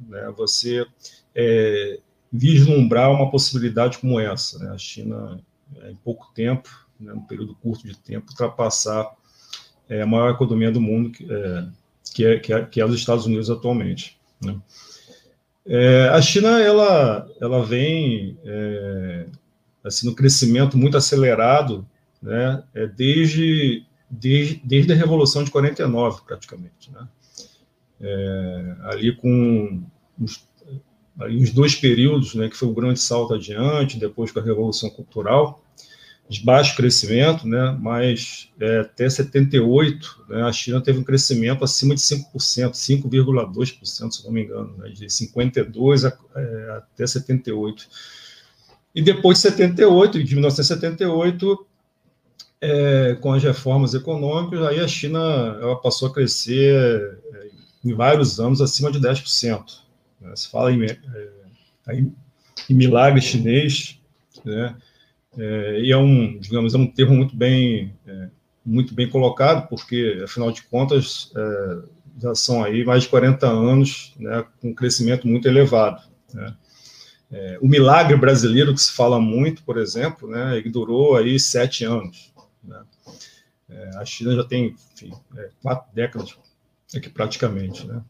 Né? Você é, vislumbrar uma possibilidade como essa. Né? A China, é, em pouco tempo, né, num período curto de tempo, ultrapassar é, a maior economia do mundo, que é, que é, que é, que é os Estados Unidos atualmente. Né? É, a China ela, ela vem é, assim no crescimento muito acelerado, né? É desde desde, desde a Revolução de 49, praticamente. Né? É, ali com os, ali os dois períodos, né, que foi o grande salto adiante, depois com a Revolução Cultural, de baixo crescimento, né, mas é, até 78, né, a China teve um crescimento acima de 5%, 5,2%, se não me engano, né, de 52 a, é, até 78. E depois de 78, de 1978, é, com as reformas econômicas, aí a China ela passou a crescer é, em vários anos acima de 10%. Né? Se fala em, é, em, milagre chinês, né? É, e é um, digamos, é um termo muito bem, é, muito bem colocado, porque, afinal de contas, é, já são aí mais de 40 anos né, com um crescimento muito elevado. Né? o milagre brasileiro, que se fala muito, por exemplo, né, durou aí sete anos. Né? É, a China já tem, enfim, é, quatro décadas aqui praticamente, né?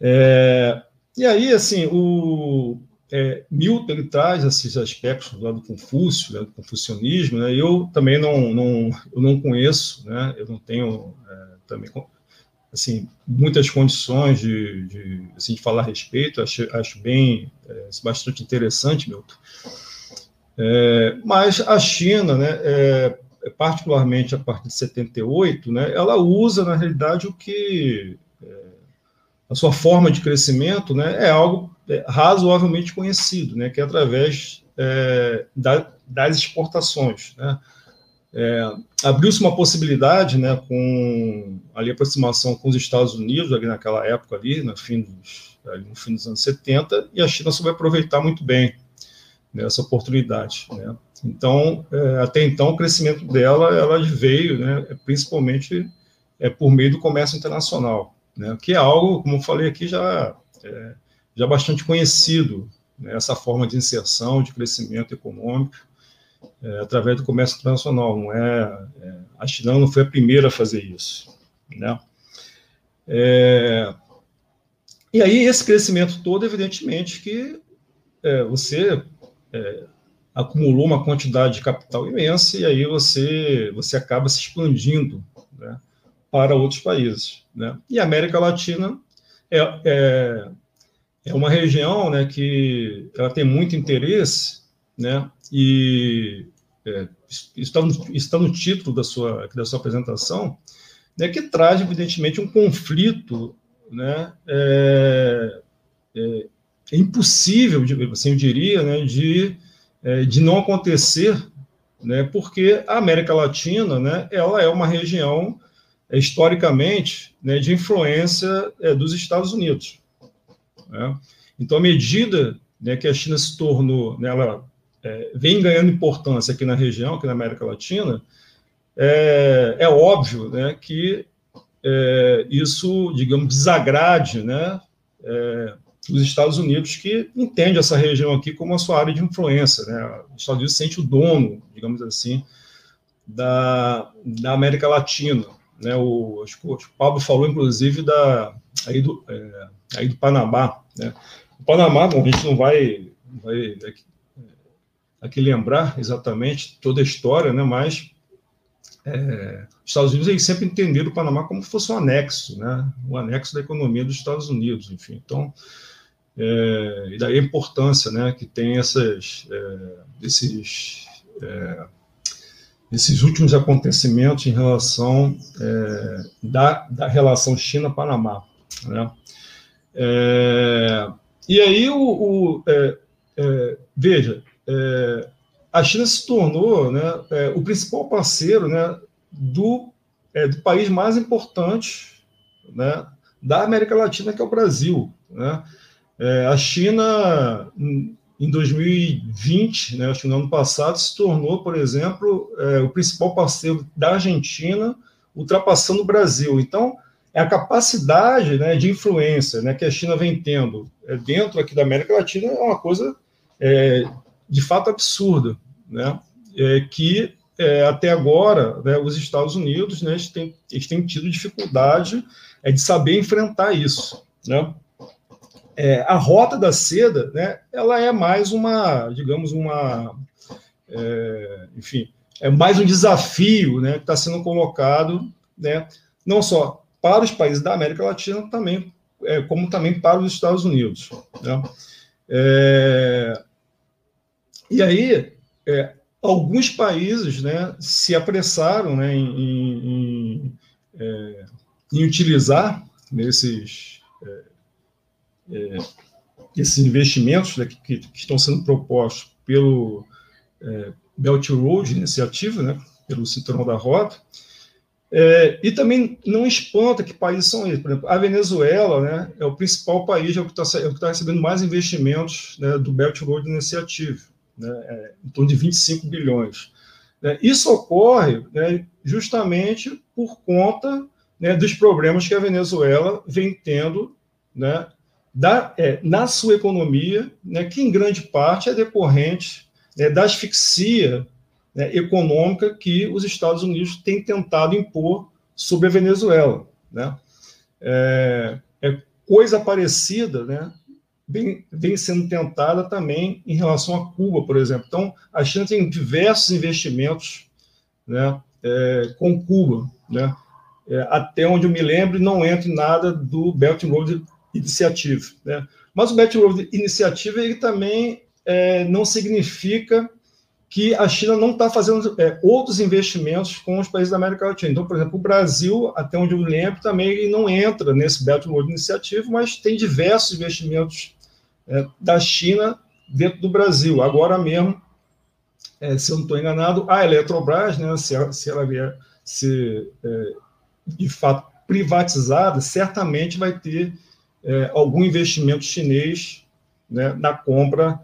É, e aí, assim, o é, Milton ele traz esses aspectos do lado do Confúcio, né, do confucionismo, né? Eu também não, não, eu não conheço, né? Eu não tenho é, também assim muitas condições de, de, assim, de falar a respeito. Acho, acho bem é, bastante interessante, Milton. É, mas a China, né? É, particularmente a partir de 78, né, ela usa, na realidade, o que é, a sua forma de crescimento né, é algo é, razoavelmente conhecido, né, que é através é, da, das exportações. Né. É, Abriu-se uma possibilidade, né, com ali, a aproximação com os Estados Unidos, ali naquela época, ali, no, fim dos, ali, no fim dos anos 70, e a China soube aproveitar muito bem né, essa oportunidade. Né. Então, é, até então, o crescimento dela, ela veio, né, principalmente é, por meio do comércio internacional, né, que é algo, como eu falei aqui, já, é, já bastante conhecido, né, essa forma de inserção, de crescimento econômico, é, através do comércio internacional. Não é, é, a China não foi a primeira a fazer isso. Né? É, e aí, esse crescimento todo, evidentemente, que é, você acumulou uma quantidade de capital imensa e aí você, você acaba se expandindo né, para outros países. Né? E a América Latina é, é, uma região né, que ela tem muito interesse né, e é, está, no, está no título da sua, da sua apresentação, né, que traz, evidentemente, um conflito né, é, é, é impossível, assim eu diria, né, de é, de não acontecer, né, porque a América Latina, né, ela é uma região é, historicamente né, de influência dos Estados Unidos. Né? Então, à medida né, que a China se tornou, né, ela é, vem ganhando importância aqui na região, aqui na América Latina, é, é óbvio né, que é, isso, digamos, desagrade né, é, dos Estados Unidos, que entende essa região aqui como a sua área de influência. Né? Os Estados Unidos sente o dono, digamos assim, da, da América Latina. Né? O, acho que o Pablo falou, inclusive, da, aí, do, é, aí do Panamá. Né? O Panamá, bom, a gente não vai, vai aqui, aqui, lembrar exatamente toda a história, né, mas é, os Estados Unidos eles sempre entenderam o Panamá como se fosse um anexo, né, um anexo da economia dos Estados Unidos, enfim. Então, é, e daí a importância né, que tem essas, é, esses, é, esses últimos acontecimentos em relação é, da, da relação China-Panamá. Né? É, e aí, o, o é, veja, a China se tornou né, o principal parceiro né, do, do país mais importante né, da América Latina, que é o Brasil. Né? É, a China, em 2020, né, acho que no ano passado, se tornou, por exemplo, é, o principal parceiro da Argentina, ultrapassando o Brasil. Então, é a capacidade né, de influência né, que a China vem tendo é, dentro aqui da América Latina é uma coisa é, de fato absurda, né, é, que é, até agora né, os Estados Unidos né, eles têm, eles têm tido dificuldade é, de saber enfrentar isso. Né? é, a rota da seda, né, ela é mais uma, digamos, uma, é, enfim, é mais um desafio, né, que está sendo colocado, né, não só para os países da América Latina, também, é, como também para os Estados Unidos. Né? É, e aí, é, alguns países, né, se apressaram, né, em, em, é, em utilizar nesses é, esses investimentos né, que, que, estão sendo propostos pelo é, Belt Road Iniciativa, né, pelo Cinturão da Rota, é, e também não espanta que países são esses. Por exemplo, a Venezuela né, é o principal país, é o que está é tá recebendo mais investimentos né, do Belt Road Initiative, né, é, em torno de 25 bilhões. Né. Isso ocorre né, justamente por conta né, dos problemas que a Venezuela vem tendo né, da, é, na sua economia, né, que em grande parte é decorrente né, da asfixia né, econômica que os Estados Unidos têm tentado impor sobre a Venezuela. Né? É, é coisa parecida né, vem, vem sendo tentada também em relação a Cuba, por exemplo. Então, a China tem diversos investimentos né, é, com Cuba. Né? É, até onde eu me lembro, não entra em nada do Belt and Road Initiative. Né? Mas o Belt Road Initiative ele também é, não significa que a China não está fazendo é, outros investimentos com os países da América Latina. Então, por exemplo, o Brasil, até onde eu lembro, também não entra nesse Belt Road Initiative, mas tem diversos investimentos é, da China dentro do Brasil. Agora mesmo, é, se eu não estou enganado, a Eletrobras, né, se, ela, se ela vier ser é, de fato privatizada, certamente vai ter é, algum investimento chinês né, na compra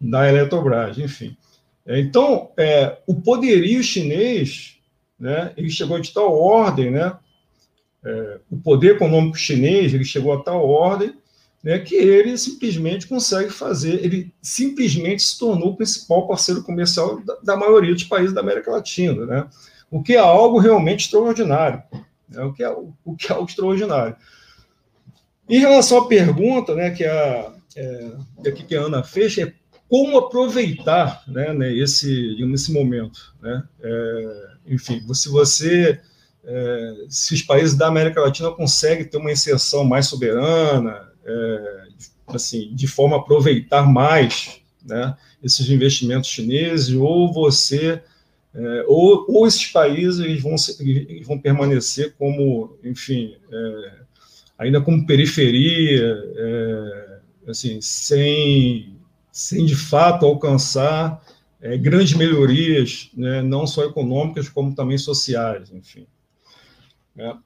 da Eletrobras, enfim. Então, é, o poderio chinês, né, ele chegou de tal ordem, né, é, o poder econômico chinês, ele chegou a tal ordem, né, que ele simplesmente consegue fazer, ele simplesmente se tornou o principal parceiro comercial da, da maioria dos países da América Latina, né, o que é algo realmente extraordinário, né, o, que é, o que é algo extraordinário. Em relação à pergunta né, que, a, é, que a Ana fez, é como aproveitar né, né, esse, momento. Né? É, enfim, se você. É, se os países da América Latina conseguem ter uma inserção mais soberana, é, assim, de forma a aproveitar mais né, esses investimentos chineses, ou você. É, ou, ou esses países vão, vão permanecer como, enfim, é, ainda como periferia, é, assim, sem, sem de fato alcançar é, grandes melhorias, né, não só econômicas, como também sociais, enfim. É.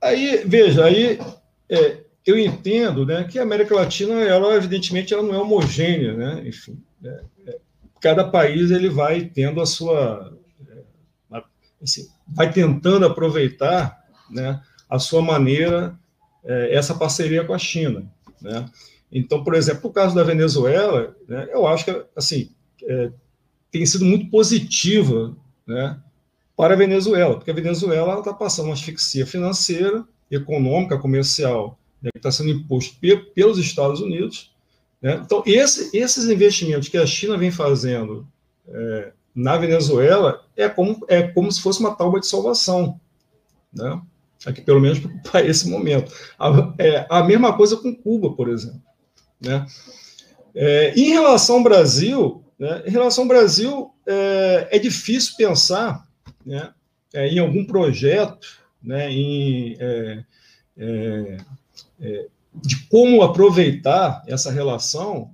Aí, veja, aí é, eu entendo né, que a América Latina, ela, evidentemente, ela não é homogênea, né, enfim, é, é, cada país ele vai tendo a sua, assim, vai tentando aproveitar né, a sua maneira é, essa parceria com a China. Né? Então, por exemplo, no caso da Venezuela, né, eu acho que assim é, tem sido muito positiva né, para a Venezuela, porque a Venezuela está passando uma asfixia financeira, econômica, comercial, né, que está sendo imposto pe pelos Estados Unidos, Né? Então, esse, esses investimentos que a China vem fazendo é, na Venezuela é como, é como se fosse uma tábua de salvação. Né? Aqui, pelo menos para esse momento. A, é, a mesma coisa com Cuba, por exemplo. Né? É, em relação ao Brasil, né, em relação ao Brasil, é, é difícil pensar né, é, em algum projeto né, em, é, é, é, de como aproveitar essa relação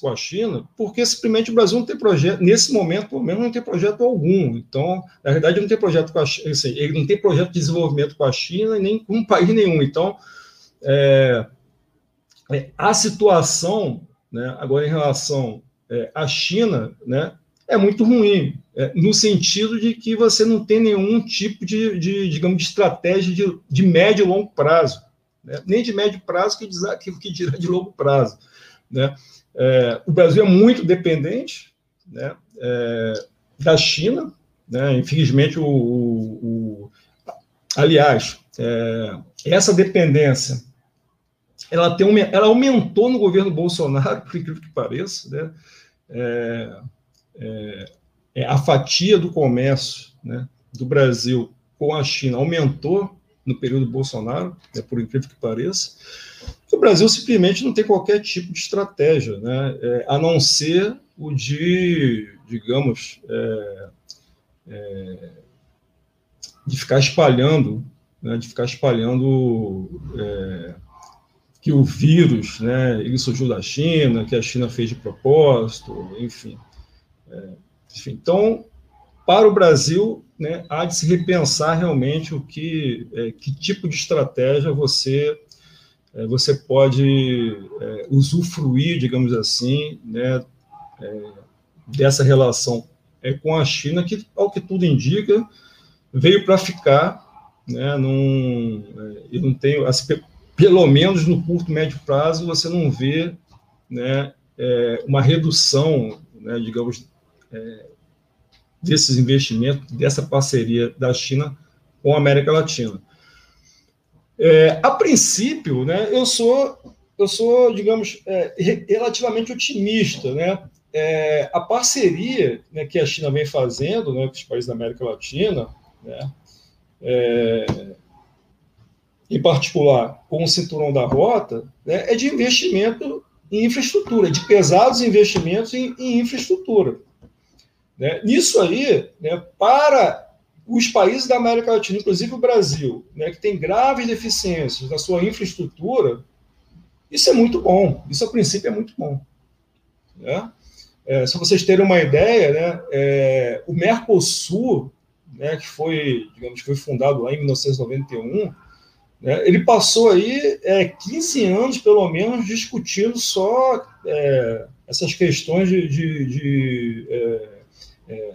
com a China, porque simplesmente o Brasil não tem projeto, nesse momento, pelo menos, não tem projeto algum. Então, na verdade, não tem projeto com a China, assim, ele não tem projeto de desenvolvimento com a China e nem com um país nenhum. Então, é, é, a situação, né, agora em relação é, à China, né, é muito ruim, é, no sentido de que você não tem nenhum tipo de, de digamos, de estratégia de, de médio e longo prazo, né? nem de médio prazo que, diz, que, que dirá de longo prazo. Né? É, o Brasil é muito dependente né, é, da China, né? infelizmente, o, o, o aliás, é, essa dependência ela, tem ela aumentou no governo Bolsonaro, por incrível que pareça, né? É, é, é, a fatia do comércio né, do Brasil com a China aumentou no período Bolsonaro, né, por incrível que pareça. O Brasil simplesmente não tem qualquer tipo de estratégia, né, é, a não ser o de, digamos, é, é de ficar espalhando, né, de ficar espalhando é, que o vírus, né, ele surgiu da China, que a China fez de propósito, enfim. É, enfim então, para o Brasil, né, há de se repensar realmente o que, é, que tipo de estratégia você é, você pode é, usufruir, digamos assim, né, é, dessa relação é, com a China, que, ao que tudo indica, veio para ficar, né, num, eu não tenho, assim, pelo menos no curto, médio prazo, você não vê né, é, uma redução, né, digamos, é, desses investimentos, dessa parceria da China com a América Latina. É, a princípio, né, eu sou, eu sou, digamos, é, relativamente otimista, né? É, a parceria né, que a China vem fazendo né, com os países da América Latina, né, é, em particular com o cinturão da rota, né, é de investimento em infraestrutura, de pesados investimentos em, em infraestrutura. Né? Nisso aí, né, para os países da América Latina, inclusive o Brasil, né, que tem graves deficiências na sua infraestrutura, isso é muito bom. Isso, a princípio, é muito bom. Né? É, vocês terem uma ideia, né, é, o Mercosul, né, que foi, digamos, foi fundado lá em 1991, né? Ele passou aí é, 15 anos, pelo menos, discutindo só é, essas questões de, de, de, é, é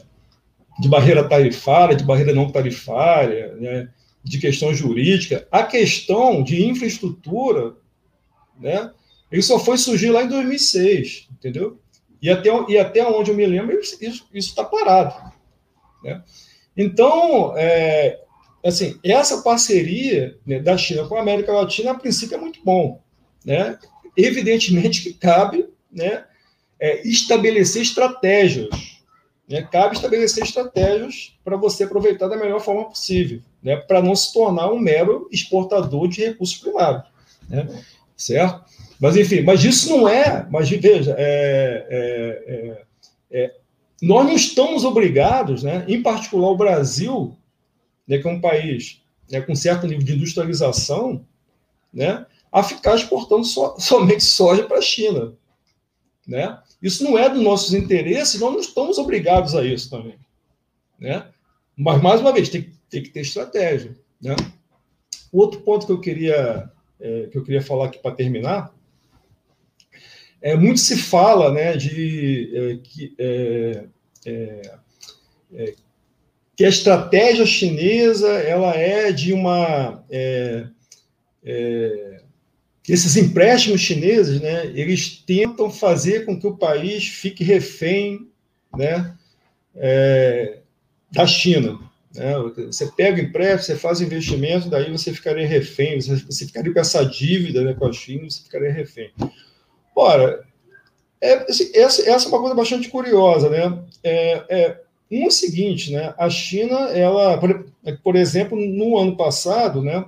de, barreira tarifária, de barreira não tarifária, né? de questão jurídica. A questão de infraestrutura, né? ele só foi surgir lá em 2006, entendeu? E até, e até onde eu me lembro, isso está parado. Né? Então, é, assim, essa parceria né, da China com a América Latina, a princípio, é muito bom. Né? Evidentemente que cabe né, é, estabelecer estratégias. Né? Cabe estabelecer estratégias para você aproveitar da melhor forma possível, né? para não se tornar um mero exportador de recursos primários. Né? Certo? Mas, enfim, mas isso não é. Mas veja, é, é, é, é nós não estamos obrigados, né, em particular o Brasil, né, que é um país né, com certo nível de industrialização, né, a ficar exportando so, somente soja para a China. Né? Isso não é dos nossos interesses, nós não estamos obrigados a isso também. Né? Mas, mais uma vez, tem, tem que ter estratégia. Né? Outro ponto que eu queria, é, que eu queria falar aqui para terminar é muito se fala né, de é, que, é, é, é que a estratégia chinesa ela é de uma é, é, esses empréstimos chineses, né, eles tentam fazer com que o país fique refém, né, é, da China. Né? Você pega o empréstimo, você faz investimento, daí você ficaria refém, você, você ficaria com essa dívida né, com a China, você ficaria refém. Ora, É, assim, essa, essa é uma coisa bastante curiosa, né? É, é, um é o seguinte, né? A China, ela, por, exemplo, no ano passado, né?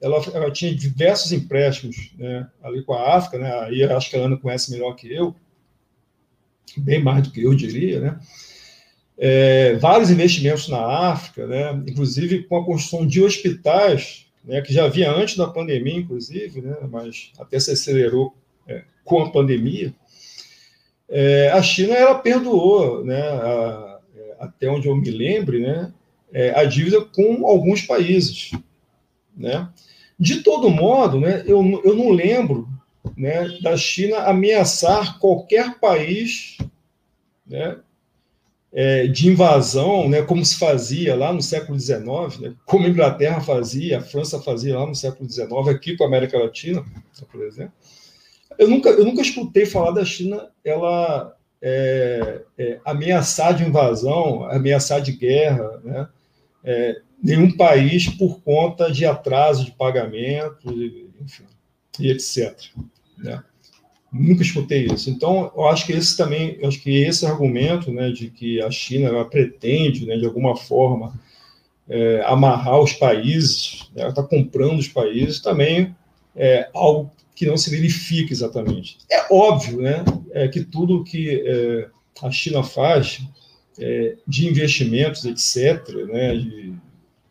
Ela, ela, tinha diversos empréstimos né, ali com a África, né? Aí acho que a Ana conhece melhor que eu, bem mais do que eu diria, né? É, vários investimentos na África, né? Inclusive com a construção de hospitais, né? Que já havia antes da pandemia, inclusive, né? Mas até se acelerou é, com a pandemia. É, a China ela perdoou, né? A, até onde eu me lembre, né, é, a dívida com alguns países. Né? De todo modo, né, eu, eu não lembro né, da China ameaçar qualquer país né, é, de invasão, né, como se fazia lá no século XIX, né, como a Inglaterra fazia, a França fazia lá no século XIX, aqui com a América Latina, por exemplo. Eu nunca, eu nunca escutei falar da China ela é, é, ameaçar de invasão, ameaçar de guerra, né? É, nenhum país por conta de atraso de pagamento, enfim, e etc. Né? Nunca escutei isso. Então, eu acho que esse também, eu acho que esse argumento, né, de que a China pretende, né, de alguma forma, é, amarrar os países, né, ela está comprando os países, também é algo que não se verifica exatamente. É óbvio né, é que tudo que é, a China faz é, de investimentos, etc., né, de,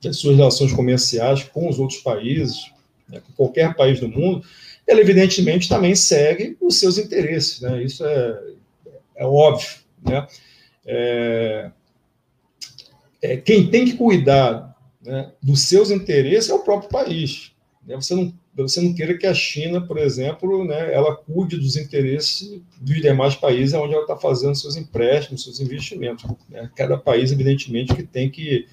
das suas relações comerciais com os outros países, né, com qualquer país do mundo, ela evidentemente também segue os seus interesses. Né, isso é, é óbvio. Né, é, é, quem tem que cuidar né, dos seus interesses é o próprio país. Né, você não você não queira que a China, por exemplo, né, ela cuide dos interesses dos demais países onde ela está fazendo seus empréstimos, seus investimentos. Né? Cada país, evidentemente, que tem que,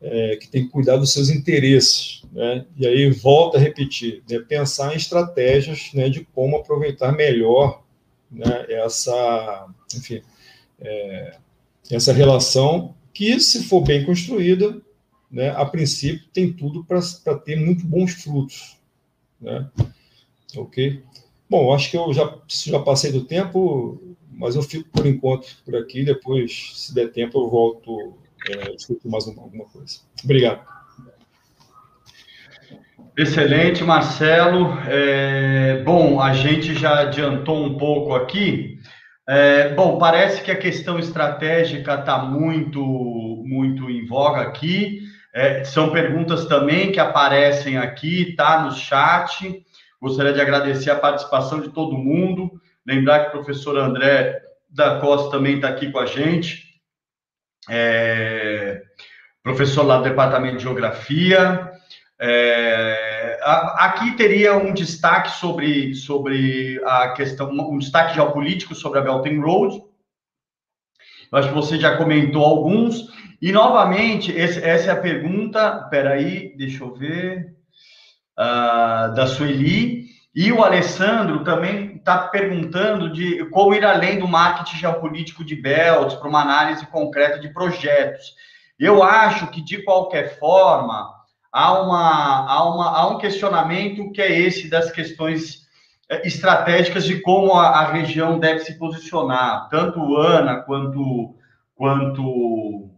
é, que tem que cuidar dos seus interesses. Né? E aí, volta a repetir, né, pensar em estratégias né, de como aproveitar melhor né, essa, enfim, é, essa relação que, se for bem construída, né, a princípio tem tudo para ter muito bons frutos. Né? Ok? Bom, acho que eu já, já passei do tempo, mas eu fico por enquanto por aqui. Depois, se der tempo, eu volto é, discutir mais uma, alguma coisa. Obrigado. Excelente, Marcelo. É, bom, a gente já adiantou um pouco aqui. É, bom, parece que a questão estratégica está muito, muito em voga aqui. É, são perguntas também que aparecem aqui, tá no chat. Gostaria de agradecer a participação de todo mundo. Lembrar que o professor André da Costa também está aqui com a gente. É, professor lá do Departamento de Geografia. É, aqui teria um destaque sobre, sobre a questão, um destaque geopolítico sobre a Belt and Road. Acho que você já comentou alguns. E, novamente, esse, essa é a pergunta, peraí, deixa eu ver, uh, da Sueli. E o Alessandro também está perguntando de como ir além do marketing geopolítico de Belts para uma análise concreta de projetos. Eu acho que, de qualquer forma, há, uma, há, uma, há um questionamento que é esse das questões estratégicas de como a, a região deve se posicionar. Tanto Ana quanto, quanto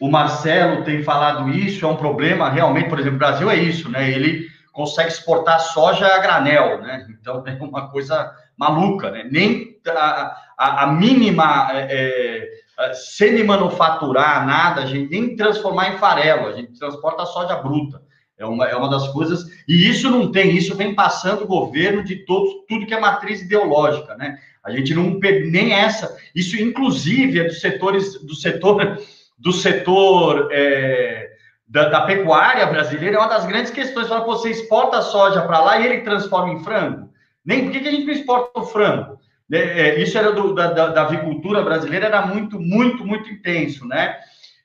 o Marcelo tem falado isso, é um problema realmente, por exemplo, o Brasil é isso, né? Ele consegue exportar soja a granel, né? Então é uma coisa maluca, né? Nem a, a, a mínima é, é, semi-manufaturar nada, a gente nem transformar em farelo, a gente transporta soja bruta. É uma, é uma das coisas, e isso não tem, isso vem passando o governo de todos, tudo que é matriz ideológica, né? A gente não nem essa, isso inclusive é dos setores, do setor do setor é, da, da, pecuária brasileira é uma das grandes questões. Fala, você exporta soja para lá e ele transforma em frango? Nem por que, que a gente não exporta o frango? É, é, isso era do, da, da, avicultura brasileira, era muito, muito, muito intenso, né?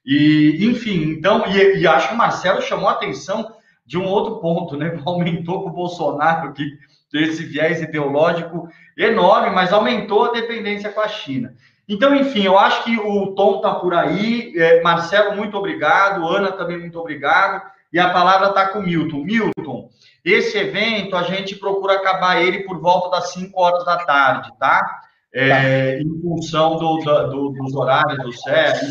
E, enfim, então, e, e acho que o Marcelo chamou a atenção de um outro ponto, né? Aumentou com o Bolsonaro, que esse viés ideológico enorme, mas aumentou a dependência com a China. Então, enfim, eu acho que o Tom está por aí. É, Marcelo, muito obrigado. Ana, também muito obrigado. E a palavra está com o Milton. Milton, esse evento a gente procura acabar ele por volta das 5 horas da tarde, tá? é, tá. em função do, do, dos horários do CEP,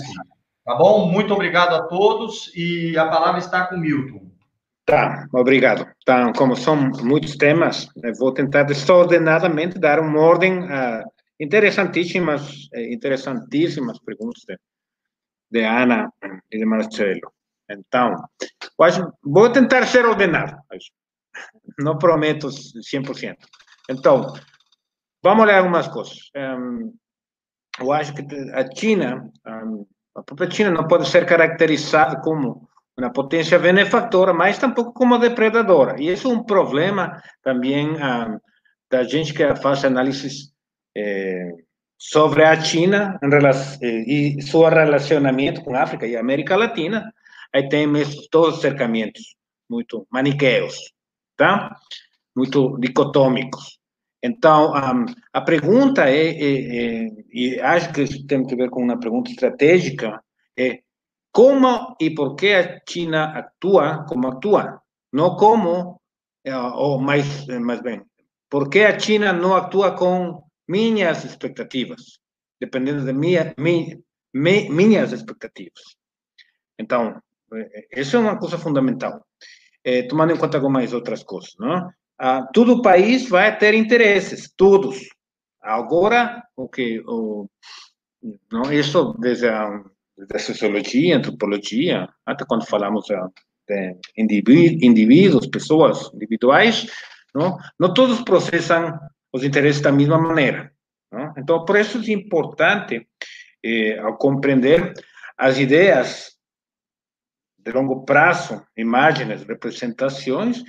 Tá bom? Muito obrigado a todos e a palavra está com Milton. Tá, obrigado. Então, como são muitos temas, vou tentar desordenadamente dar uma ordem a interessantíssimas, eh, interessantíssimas perguntas de, de Ana e de Marcelo. Então, vou tentar ser ordenado. Não prometo 100%. Então, vamos olhar algumas coisas. Um, eu acho que a China, um, a própria China não pode ser caracterizada como uma potência benefactora, mas tampouco como depredadora. E isso é um problema também ah, da gente que faz análises eh, sobre a China eh, e seu relacionamento com a África e a América Latina. Aí tem todos os cercamentos muito maniqueus, tá? Muito dicotômicos. Então, um, a pergunta é, é, é, e acho que isso tem que ver com uma pergunta estratégica, é como e por que a China atua como atua, não como, ou mais, mais bem, por que a China não atua com minhas expectativas, dependendo de minha, minha, minhas expectativas. Então, isso é uma coisa fundamental, é, tomando em conta algumas outras coisas, não? ah, todo país vai ter interesses, todos. Agora, o que o, não, isso desde a, desde a sociologia, antropologia, até quando falamos de indivíduos, pessoas individuais, não, não todos processam os interesses da mesma maneira. Não? Então, por isso é importante, eh, ao compreender as ideias de longo prazo, imagens, representações,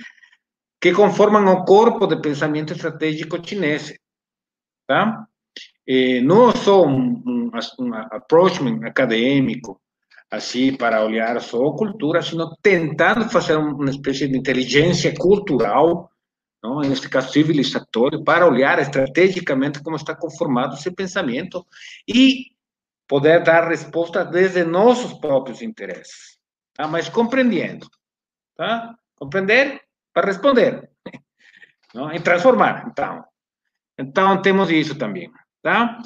que conformam o corpo de pensamento estratégico chinês, tá? E não só um, um, um acadêmico, assim, para olhar só cultura, sino tentando fazer uma espécie de inteligência cultural, não? neste caso civilizatório, para olhar estrategicamente como está conformado esse pensamento e poder dar resposta desde nossos próprios interesses, tá? mas compreendendo, tá? Compreender para responder, não? e transformar. Então, então temos isso também, tá?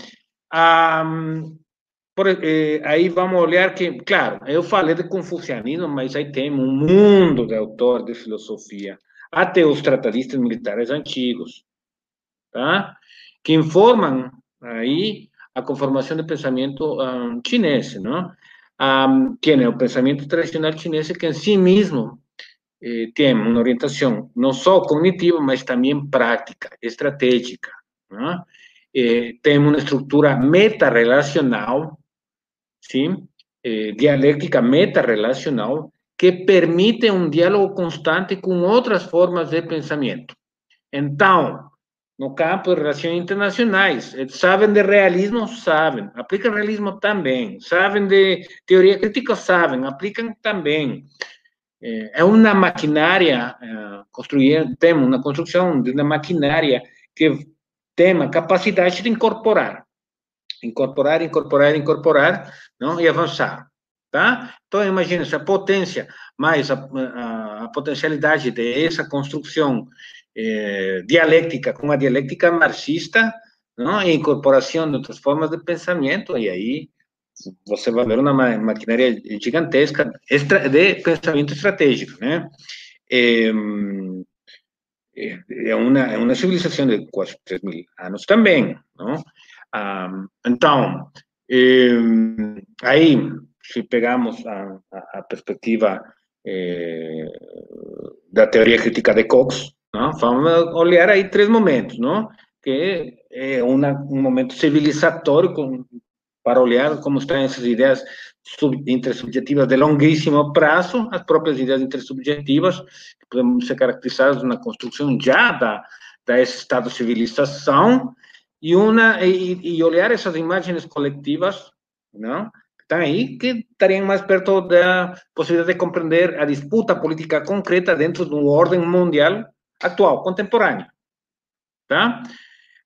Por, eh, aí vamos olhar que, claro, eu falei de confucianismo, mas aí tem um mundo de autores de filosofia, até os tratadistas militares antigos, tá? Que informam aí a conformação do pensamento um, chinês, não? Um, que é o pensamento tradicional chinês que em si mesmo eh, tem uma orientação não só cognitiva, mas também prática, estratégica. Né? Eh, tem uma estrutura meta-relacional, sim, eh, dialética meta-relacional, que permite um diálogo constante com outras formas de pensamento. Então, no campo de relações internacionais, eh, sabem de realismo? Sabem. Aplicam realismo também. Sabem de teoria crítica? Sabem. Aplicam também é uma maquinária construir temos uma construção de uma maquinária que tem a capacidade de incorporar, incorporar, incorporar, incorporar, não e avançar, tá? Então imagina essa potência mais a, a, a potencialidade dessa construção eh, dialética com a dialética marxista, não? E incorporação de outras formas de pensamento e aí você vai ver uma maquinária gigantesca de pensamento estratégico, né? É, é uma, é uma civilização de quase 3 mil anos também, não? Ah, então, é, aí, se pegamos a, a, a perspectiva é, da teoria crítica de Cox, não? vamos olhar aí três momentos, não? que é uma, um momento civilizatório com para olhar como estão essas ideias sub, intersubjetivas de longuíssimo prazo, as próprias ideias intersubjetivas, que podem ser caracterizadas na construção já da, da estado civilização, e, uma, e, e olhar essas imagens coletivas, não? estão aí, que estariam mais perto da possibilidade de compreender a disputa política concreta dentro de uma ordem mundial atual, contemporânea. Tá?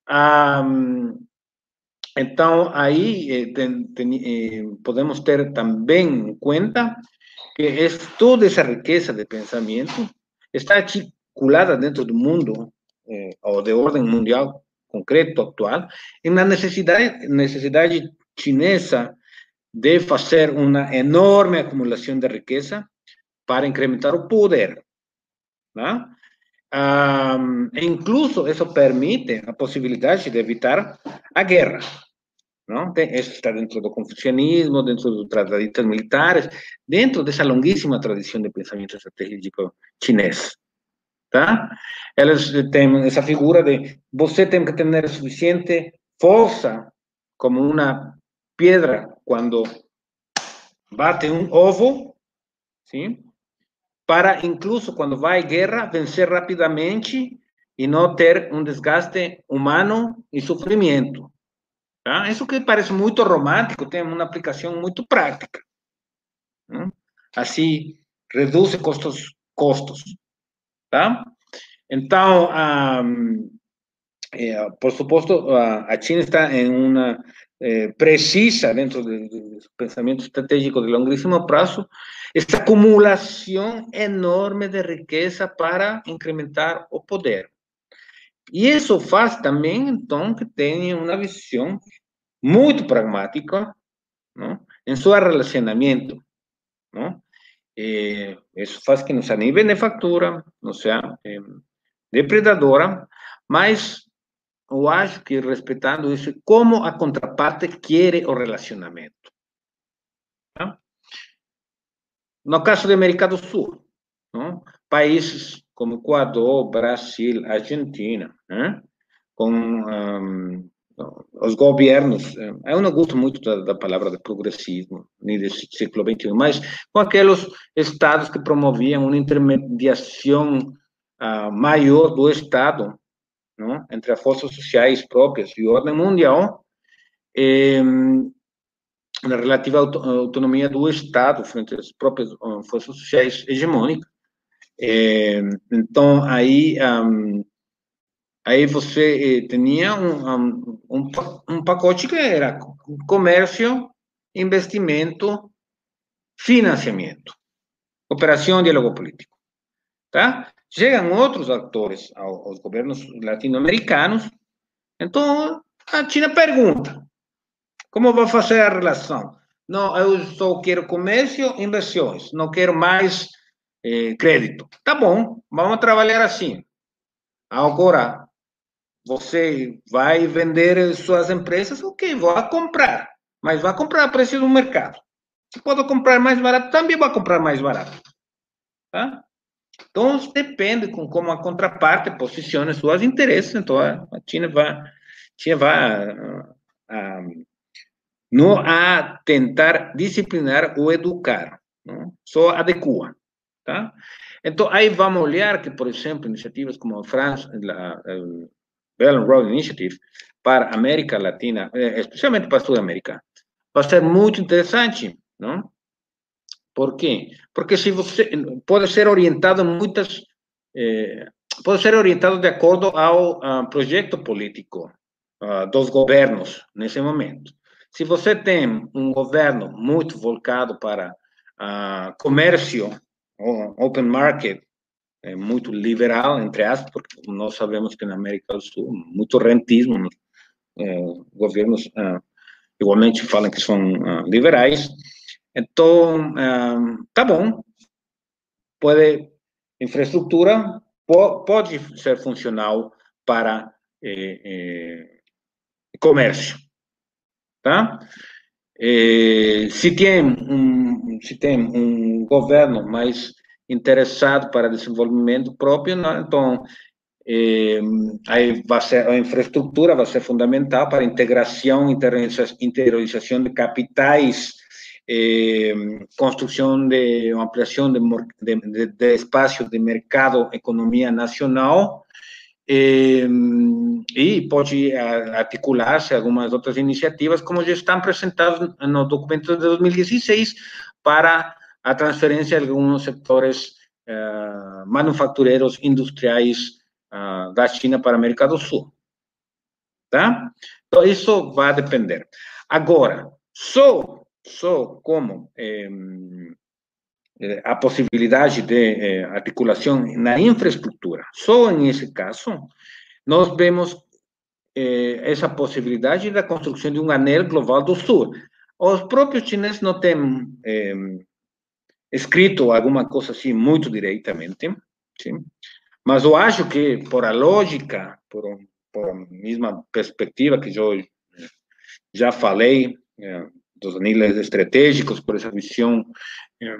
Um, então, aí eh, ten, ten, eh, podemos ter também em conta que toda essa riqueza de pensamento está articulada dentro do mundo, eh, de ordem mundial, concreto, atual, em na necessidade, necessidade chinesa de fazer uma enorme acumulação de riqueza para incrementar o poder. ¿no? Um, e incluso isso permite a possibilidade de evitar a guerra. ¿No? Isso está dentro do confucianismo, dentro dos tratadistas militares, dentro dessa longuíssima tradição de pensamento estratégico chinês. Tá? Elas têm figura de você tem que ter suficiente força como uma pedra quando bate um ovo, sim? Para incluso quando vai guerra vencer rapidamente e não ter um desgaste humano e sofrimento. Tá? Isso que parece muito romântico tem uma aplicação muito prática. Né? Assim reduz custos, custos. Tá? Então, é, por suposto, a, a China está em uma eh, precisa, dentro do de pensamento estratégico de longuíssimo prazo, esta acumulação enorme de riqueza para incrementar o poder. E isso faz também, então, que tenha uma visão muito pragmática não? em seu relacionamento. Não? Eh, isso faz que não seja nem benefactora, não seja eh, depredadora, mas eu acho que respeitando isso, como a contraparte quer o relacionamento. No caso do Sul, não? países como Equador, Brasil, Argentina, né? com um, os governos, eu não gosto muito da, da, palavra de progressismo, nem do século XXI, mas com aqueles estados que promoviam uma intermediação uh, maior do Estado não? entre as forças sociais próprias e ordem mundial, eh, na relativa autonomia do Estado frente às próprias uh, forças sociais hegemônicas. Eh, então, aí, um, aí você eh, tinha um, um, um pacote que era comércio, investimento, financiamento, operação, diálogo político. Tá? Chegam outros atores aos governos latino-americanos, então a China pergunta: como vai fazer a relação? Não, eu só quero comércio, inversões, não quero mais eh, crédito. Tá bom, vamos trabalhar assim. Agora, você vai vender suas empresas, ok, vou comprar, mas vai comprar a preço do mercado. Se pode comprar mais barato, também vai comprar mais barato. Tá? Então, depende com como a contraparte posiciona seus interesses. Então, a China vai, China vai a, não a tentar disciplinar ou educar, não? só adequa. Tá? Então, aí vamos olhar que, por exemplo, iniciativas como a France, a, Belt and Road Initiative, para América Latina, eh, especialmente para a Sul-América, vai ser muito interessante, não? Por quê? Porque se você pode ser orientado muitas eh, pode ser orientado de acordo ao uh, projeto político uh, dos governos nesse momento. Se você tem um governo muito voltado para uh, comércio, open market, é muito liberal, entre aspas, porque nós sabemos que na América do Sul, muito rentismo, eh, governos igualmente falam que são liberais, então, tá bom. Pode, infraestrutura pode ser funcional para eh, eh, comércio, tá? Eh, se tem um se tem um governo mais interessado para desenvolvimento próprio, não, então eh, aí vai ser a infraestrutura vai ser fundamental para integração, interiorização de capitais eh, construção de ampliação de, de, de espaços de mercado, economia nacional, eh, e pode articular-se algumas outras iniciativas, como já estão apresentadas no documento de 2016, para a transferência de alguns setores eh, manufatureiros industriais uh, da China para a América do Sul. Tá? Então, isso vai depender. Agora, só só como eh, a possibilidade de eh, articulação na infraestrutura. Só nesse caso, nós vemos eh, essa possibilidade da construção de um anel global do Sul. Os próprios chineses não têm escrito alguma coisa assim muito diretamente, sim? mas eu acho que, por a lógica, por, por a mesma perspectiva que eu já falei, eh, dos níveis estratégicos, por essa visão eh,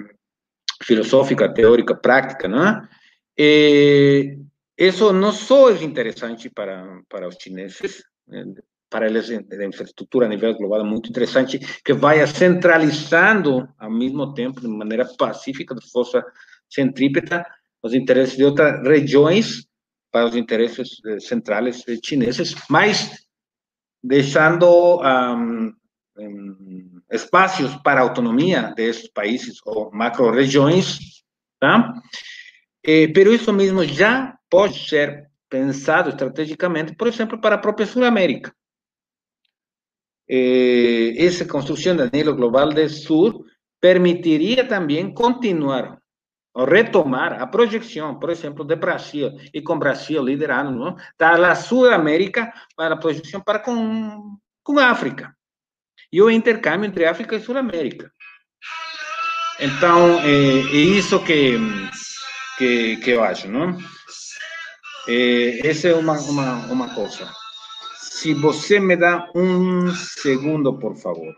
filosófica, teórica, prática, né? E isso não só é interessante para, para os chineses, né? Para eles a infraestrutura a nível global muito interessante, que vai centralizando ao mesmo tempo, de maneira pacífica, de força centrípeta, os interesses de outras regiões para os interesses eh, centrais chineses, mas deixando um, um, espaços para autonomia desses países ou macro-regiões, tá? Eh, pero isso mesmo já pode ser pensado estrategicamente, por exemplo, para a própria Sul-América. Eh, essa construção do anelo global do Sul permitiria também continuar ou retomar a projeção, por exemplo, de Brasil, e com Brasil liderando, não? da Sul-América para a projeção para com, com África. E o intercâmbio entre África e Sul-América. Então, é, é isso que, que, que, eu acho, não? É, essa é uma. Se você me dá um segundo, por favor.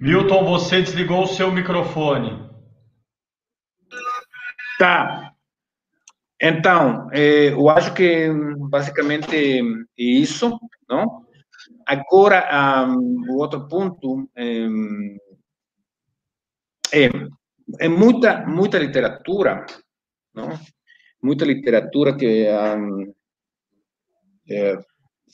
Milton, você desligou o seu microfone. Tá. Então, eh, eu acho que basicamente é isso, não? Agora, um, o outro ponto é, é, muita, muita literatura, não? Muita literatura que um, é,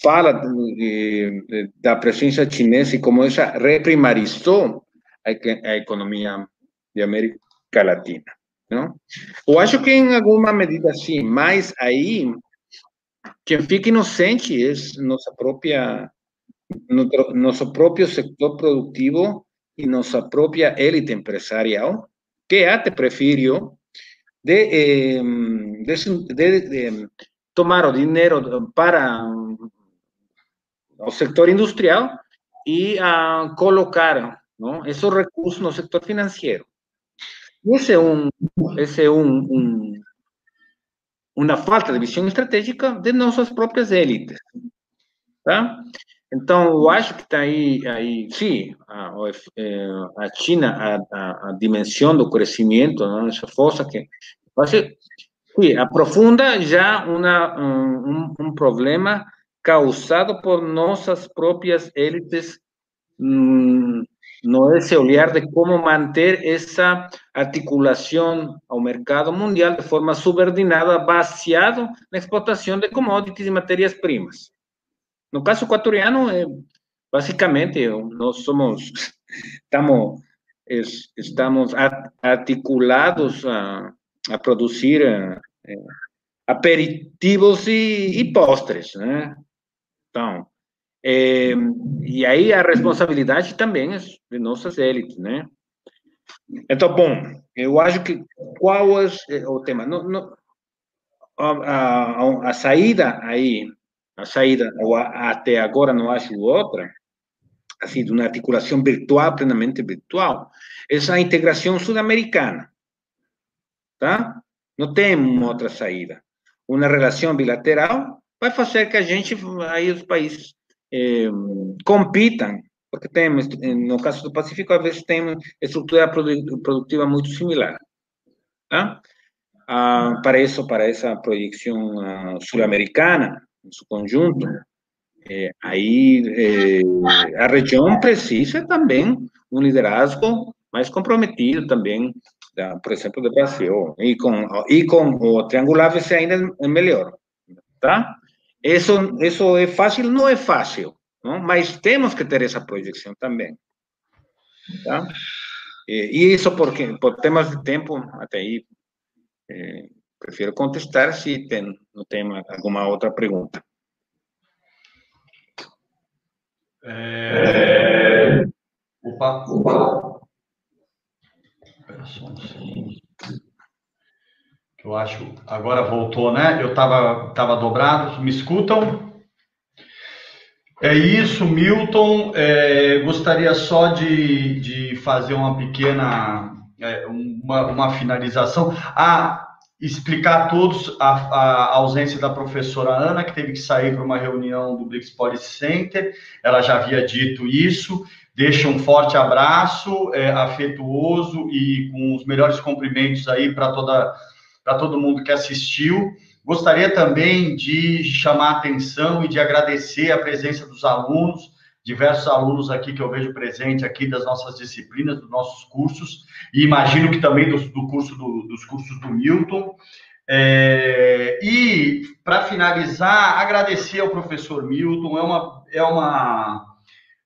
fala de, da presença chinesa e como essa reprimarizou a, a economia de América Latina. Não? Eu acho que em alguma medida sim, mas aí quem fica inocente é nossa própria nosso próprio setor produtivo e nossa própria élite empresarial, que até preferiu de, eh, de, de, de, tomar o dinheiro para o sector industrial e a colocar não, esses recursos no setor financeiro. Esse é um, esse um, um, falta de visão estratégica de nossas próprias élites, tá? Então, eu acho que está aí, aí, sim, a, a China, a, a, a, dimensão do crescimento, não? essa força que ser, sim, aprofunda já uma, um, um problema causado por nossas próprias élites hum, no esse olhar de como manter essa articulação ao mercado mundial de forma subordinada, baseado na exportação de commodities e matérias-primas. No caso equatoriano, é, basicamente, nós somos, estamos, estamos articulados a, a produzir é, aperitivos e, e postres, né? Então, é, e aí a responsabilidade também é de nossas élites, né? Então, bom, eu acho que qual é o tema? No, no, a, a, a, saída aí, a saída, até agora não acho outra, assim, de uma articulação virtual, plenamente virtual, essa integração sul-americana, tá? Não tem outra saída. Uma relação bilateral vai fazer que a gente, aí os países eh, compitam, porque temos, no caso do Pacífico, às vezes tem estrutura produtiva muito similar. Tá? Ah, para isso, para essa projeção ah, sul-americana, em seu conjunto, eh, aí eh, a região precisa também um liderazgo mais comprometido também, da, por exemplo, do Brasil, e com, e com o triangular vai ser ainda melhor, tá? Isso, isso é fácil? Não é fácil, não? mas temos que ter essa projeção também. Tá? E, isso porque, por temas de tempo, até aí, eh, prefiro contestar se tem, não tem alguma outra pergunta. É... Opa, opa. Eu acho. Agora voltou, né? Eu estava tava dobrado. Me escutam? É isso, Milton. É, gostaria só de, de fazer uma pequena é, uma, uma finalização. Ah, explicar a todos a, a, ausência da professora Ana, que teve que sair para uma reunião do Blix Policy Center. Ela já havia dito isso. Deixa um forte abraço, é, afetuoso e com os melhores cumprimentos aí para toda para todo mundo que assistiu. Gostaria também de chamar a atenção e de agradecer a presença dos alunos, diversos alunos aqui que eu vejo presente aqui das nossas disciplinas, dos nossos cursos, e imagino que também do, do curso do, dos cursos do Milton. É, e para finalizar, agradecer ao professor Milton, é uma, é uma,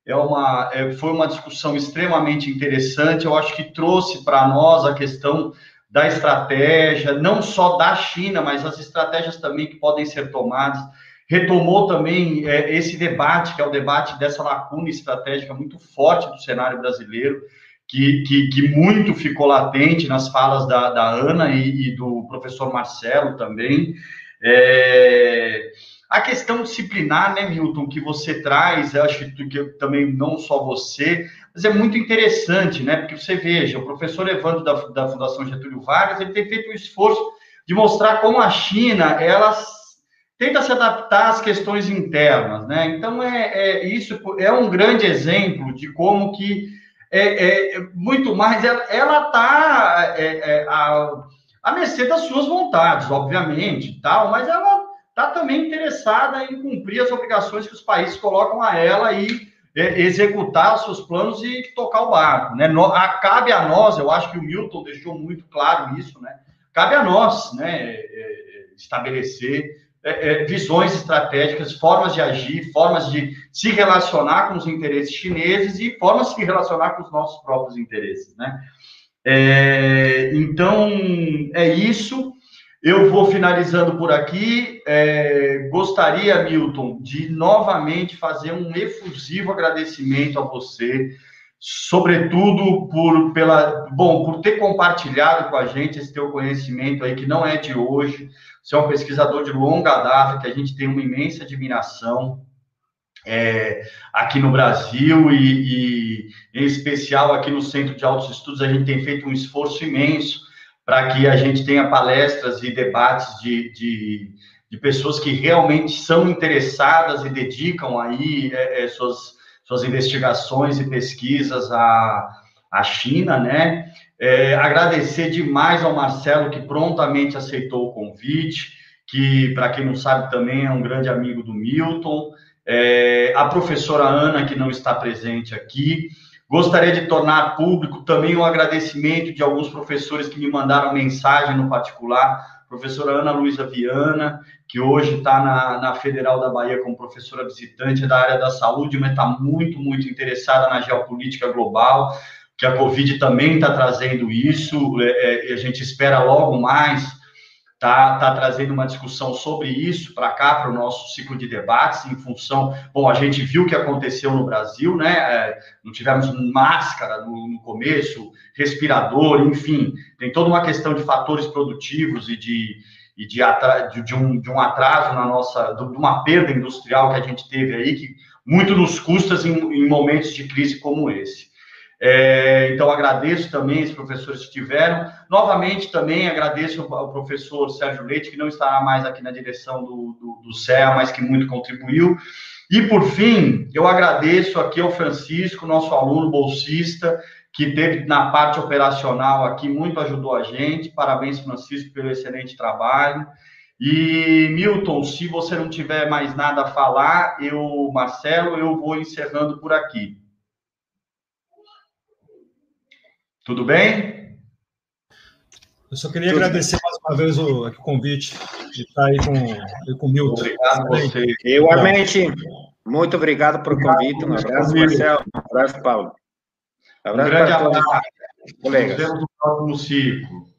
é uma, é, foi uma discussão extremamente interessante. Eu acho que trouxe para nós a questão da estratégia, não só da China, mas as estratégias também que podem ser tomadas retomou também é, esse debate, que é o debate dessa lacuna estratégica muito forte do cenário brasileiro, que, que, que muito ficou latente nas falas da, da Ana e, e, do professor Marcelo também. É, a questão disciplinar, né, Milton, que você traz, eu acho que, também não só você, mas é muito interessante, né, porque você veja, o professor Evandro da, da Fundação Getúlio Vargas, ele tem feito um esforço de mostrar como a China, ela tenta se adaptar às questões internas, né? Então é, é isso é um grande exemplo de como que é, é muito mais ela está é, é, a, a mercê das suas vontades, obviamente, tal, mas ela está também interessada em cumprir as obrigações que os países colocam a ela e é, executar os seus planos e tocar o barco, né? No, a, cabe a nós, eu acho que o Milton deixou muito claro isso, né? Cabe a nós, né? É, estabelecer é, é, visões estratégicas, formas de agir, formas de se relacionar com os interesses chineses e formas de se relacionar com os nossos próprios interesses, né? É, então, é isso. Eu vou finalizando por aqui. É, gostaria, Milton, de novamente fazer um efusivo agradecimento a você, sobretudo por pela bom por ter compartilhado com a gente esse teu conhecimento aí que não é de hoje. Você é um pesquisador de longa data, que a gente tem uma imensa admiração é, aqui no Brasil e, e, em especial, aqui no Centro de Altos Estudos, a gente tem feito um esforço imenso para que a gente tenha palestras e debates de, de, de, pessoas que realmente são interessadas e dedicam aí é, é, suas, suas investigações e pesquisas à, à China, né? É, agradecer demais ao Marcelo, que prontamente aceitou o convite, que, para quem não sabe, também é um grande amigo do Milton. É, a professora Ana, que não está presente aqui. Gostaria de tornar público também o um agradecimento de alguns professores que me mandaram mensagem no particular. Professora Ana Luísa Viana, que hoje está na, na Federal da Bahia como professora visitante da área da saúde, mas está muito, muito interessada na geopolítica global que a Covid também está trazendo isso, é, é, a gente espera logo mais tá, tá trazendo uma discussão sobre isso para cá, para o nosso ciclo de debates, em função, bom, a gente viu o que aconteceu no Brasil, né, é, não tivemos máscara no, no começo, respirador, enfim, tem toda uma questão de fatores produtivos e de, e de, de, um, de um atraso na nossa, de uma perda industrial que a gente teve aí, que muito nos custa em, em momentos de crise como esse. É, então, agradeço também os professores que tiveram. Novamente, também agradeço ao professor Sérgio Leite, que não estará mais aqui na direção do, do, do CEA, mas que muito contribuiu. E, por fim, eu agradeço aqui ao Francisco, nosso aluno bolsista, que teve na parte operacional aqui, muito ajudou a gente. Parabéns, Francisco, pelo excelente trabalho. E, Milton, se você não tiver mais nada a falar, eu, Marcelo, eu vou encerrando por aqui. Tudo bem? Eu só queria Tudo agradecer bem. mais uma vez o, o, convite de estar aí com, com o Milton. Obrigado a você. Igualmente, muito obrigado por o convite. Um abraço, Marcelo. Um abraço, Paulo. Um abraço um grande abraço. Colegas. Nos vemos no próximo ciclo.